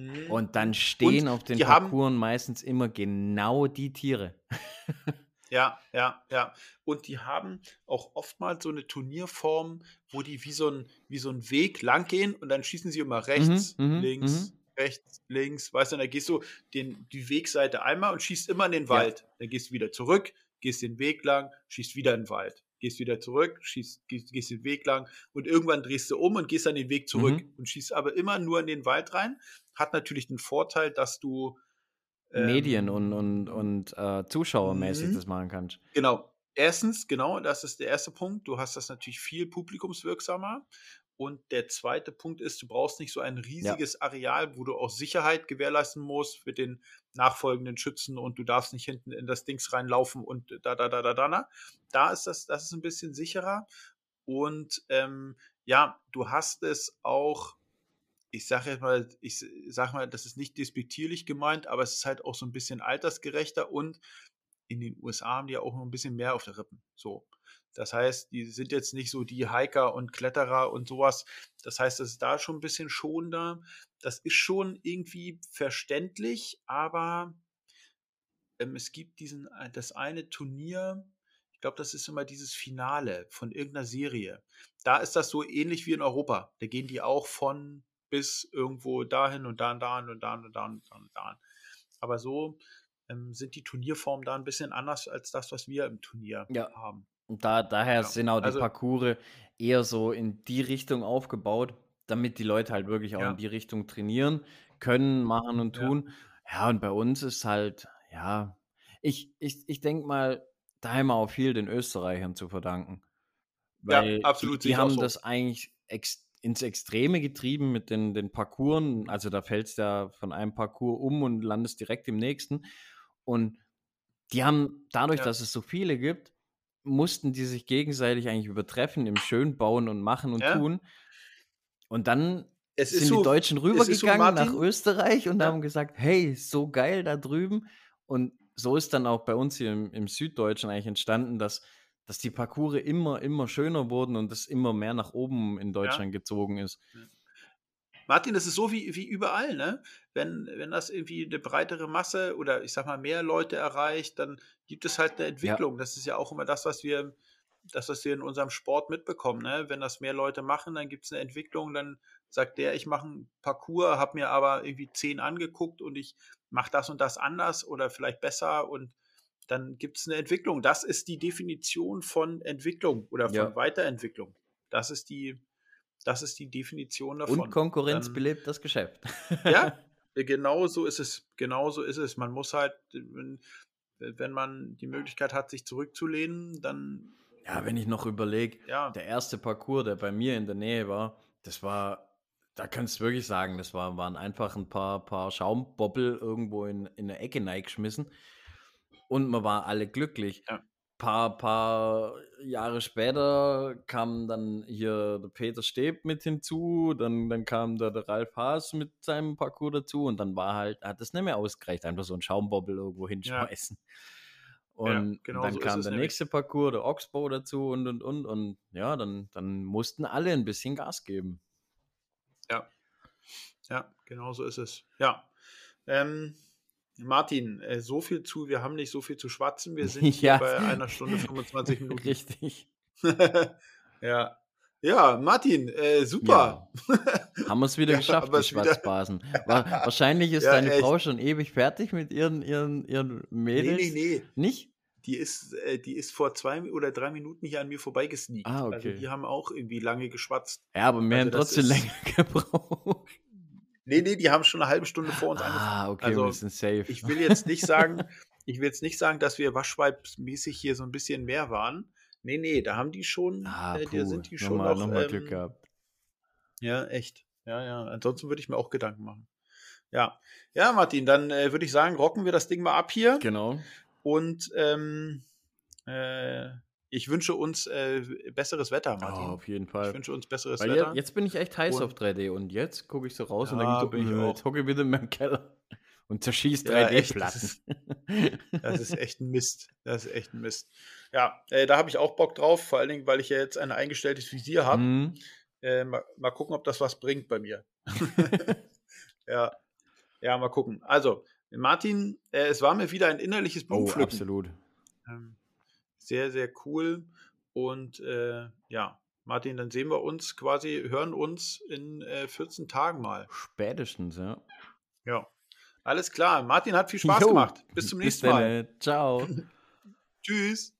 Mhm, Und dann mhm. stehen auf den Parcours meistens immer genau die Tiere. Ja, ja, ja. Und die haben auch oftmals so eine Turnierform, wo die wie so ein, wie so ein Weg lang gehen und dann schießen sie immer rechts, Mhm, mhm, links, rechts, links. Weißt du, und dann gehst du den, die Wegseite einmal und schießt immer in den Ja. Wald. Dann gehst du wieder zurück, gehst den Weg lang, schießt wieder in den Wald. Gehst wieder zurück, schießt, gehst, gehst den Weg lang und irgendwann drehst du um und gehst dann den Weg zurück Mhm. und schießt aber immer nur in den Wald rein. Hat natürlich den Vorteil, dass du Medien und, ähm, und, und äh, zuschauermäßig Mhm. das machen kannst. Genau. Erstens, genau, das ist der erste Punkt. Du hast das natürlich viel publikumswirksamer. Und der zweite Punkt ist, du brauchst nicht so ein riesiges Areal, wo du auch Sicherheit gewährleisten musst für den nachfolgenden Schützen und du darfst nicht hinten in das Dings reinlaufen und da, da, da, da, da. na. Da ist das, das ist ein bisschen sicherer. Und ähm, ja, du hast es auch, ich sage jetzt mal, ich sag mal, das ist nicht despektierlich gemeint, aber es ist halt auch so ein bisschen altersgerechter und in den USA haben die ja auch noch ein bisschen mehr auf der Rippen. So. Das heißt, die sind jetzt nicht so die Hiker und Kletterer und sowas. Das heißt, das ist da schon ein bisschen schonender. Das ist schon irgendwie verständlich, aber ähm, es gibt diesen, äh, das eine Turnier, ich glaube, das ist immer dieses Finale von irgendeiner Serie. Da ist das so ähnlich wie in Europa. Da gehen die auch von bis irgendwo dahin und da und da und da und da und da und da. Aber so ähm, sind die Turnierformen da ein bisschen anders als das, was wir im Turnier Ja. haben. Und da, daher Ja, sind auch die also- Parcours eher so in die Richtung aufgebaut, damit die Leute halt wirklich auch Ja. in die Richtung trainieren können, machen und Ja. tun. Ja, und bei uns ist halt, ja, ich, ich, ich denke mal, da haben wir auch viel den Österreichern zu verdanken. Ja, Weil absolut, Die, die haben so. das eigentlich ex ins Extreme getrieben mit den, den Parcours. Also da fällst du ja von einem Parcours um und landest direkt im nächsten. Und die haben, dadurch, Ja. dass es so viele gibt, mussten die sich gegenseitig eigentlich übertreffen im Schönbauen und Machen und Ja. Tun. Und dann Es sind ist so, die Deutschen ist so, rübergegangen nach Österreich und Ja. haben gesagt, hey, so geil da drüben. Und so ist dann auch bei uns hier im, im Süddeutschen eigentlich entstanden, dass, dass die Parcours immer, immer schöner wurden und es immer mehr nach oben in Deutschland gezogen ist. Martin, das ist so wie, wie überall, ne? Wenn, wenn das irgendwie eine breitere Masse oder ich sag mal mehr Leute erreicht, dann gibt es halt eine Entwicklung. Das ist ja auch immer das, was wir, das, was wir in unserem Sport mitbekommen, ne? Wenn das mehr Leute machen, dann gibt es eine Entwicklung, dann sagt der, ich mache einen Parcours, habe mir aber irgendwie zehn angeguckt und ich mache das und das anders oder vielleicht besser und dann gibt es eine Entwicklung. Das ist die Definition von Entwicklung oder von Ja. Weiterentwicklung. Das ist die, das ist die Definition davon. Und Konkurrenz Dann- belebt das Geschäft. Ja, genau so ist es. Genau so ist es. Man muss halt, wenn, wenn man die Möglichkeit hat, sich zurückzulehnen, dann. Ja, wenn ich noch überlege, Ja. der erste Parcours, der bei mir in der Nähe war, das war, da kannst du wirklich sagen, das war, waren einfach ein paar, paar Schaumbobbel irgendwo in, in eine Ecke geschmissen und man war alle glücklich. Ja. Paar, paar Jahre später kam dann hier der Peter Steb mit hinzu, dann, dann kam der, der Ralf Haas mit seinem Parcours dazu und dann war halt, hat das nicht mehr ausgereicht, einfach so ein Schaumbobbel irgendwo hinschmeißen. Und genau dann so kam es der nämlich. nächste Parcours, der Oxbow dazu und und und und ja, dann, dann mussten alle ein bisschen Gas geben. Ja. Ja, genau so ist es. Ja. Ähm, Martin, äh, so viel zu, wir haben nicht so viel zu schwatzen. Wir sind hier Ja. bei einer Stunde 25 Minuten. Richtig. ja. Ja, Martin, äh, super. Haben wir es wieder Ja, geschafft, die Schwarzbasen. Wa- Wahrscheinlich ist Ja, deine echt. Frau schon ewig fertig mit ihren, ihren, ihren Nee, Mädels. nee, nee. Nicht? Die ist, äh, die ist vor zwei oder drei Minuten hier an mir vorbeigesneakt. Ah, Also okay. die haben auch irgendwie lange geschwatzt. Ja, aber wir Also haben trotzdem länger gebraucht. Nee, nee, die haben schon eine halbe Stunde vor uns angefangen. Ah, okay, Also, wir sind safe. Ich will jetzt nicht sagen, ich will jetzt nicht sagen, dass wir waschweibmäßig hier so ein bisschen mehr waren. Nee, nee, da haben die schon, ah, äh, da sind die schon nochmal, noch, nochmal ähm, Glück gehabt. Ja, echt. Ja, ja. Ansonsten würde ich mir auch Gedanken machen. Ja, ja, Martin, dann äh, würde ich sagen, rocken wir das Ding mal ab hier. Genau. Und ähm, äh, ich wünsche uns äh, besseres Wetter, Oh, Martin. auf jeden ich Fall. wünsche uns besseres Weil Wetter. je- jetzt bin ich echt heiß Und- auf 3D und jetzt gucke ich so raus und Ja, denke bin ich äh, auch. jetzt hocke ich wieder in meinem Keller und zerschieß Ja, echt, 3D-Platten. Das ist echt ein Mist. Das ist echt ein Mist. Ja, äh, da habe ich auch Bock drauf, vor allen Dingen, weil ich ja jetzt ein eingestelltes Visier habe. Mhm. Äh, mal, mal gucken, ob das was bringt bei mir. ja. ja, mal gucken. Also, Martin, äh, es war mir wieder ein innerliches Oh, Blumenpflücken. absolut. Ähm, sehr, sehr cool. Und äh, ja, Martin, dann sehen wir uns quasi, hören uns in äh, 14 Tagen mal. Spätestens, ja. Ja. Alles klar. Martin hat viel Spaß Jo, gemacht. Bis zum Bis nächsten Mal. dann. Ciao. Tschüss.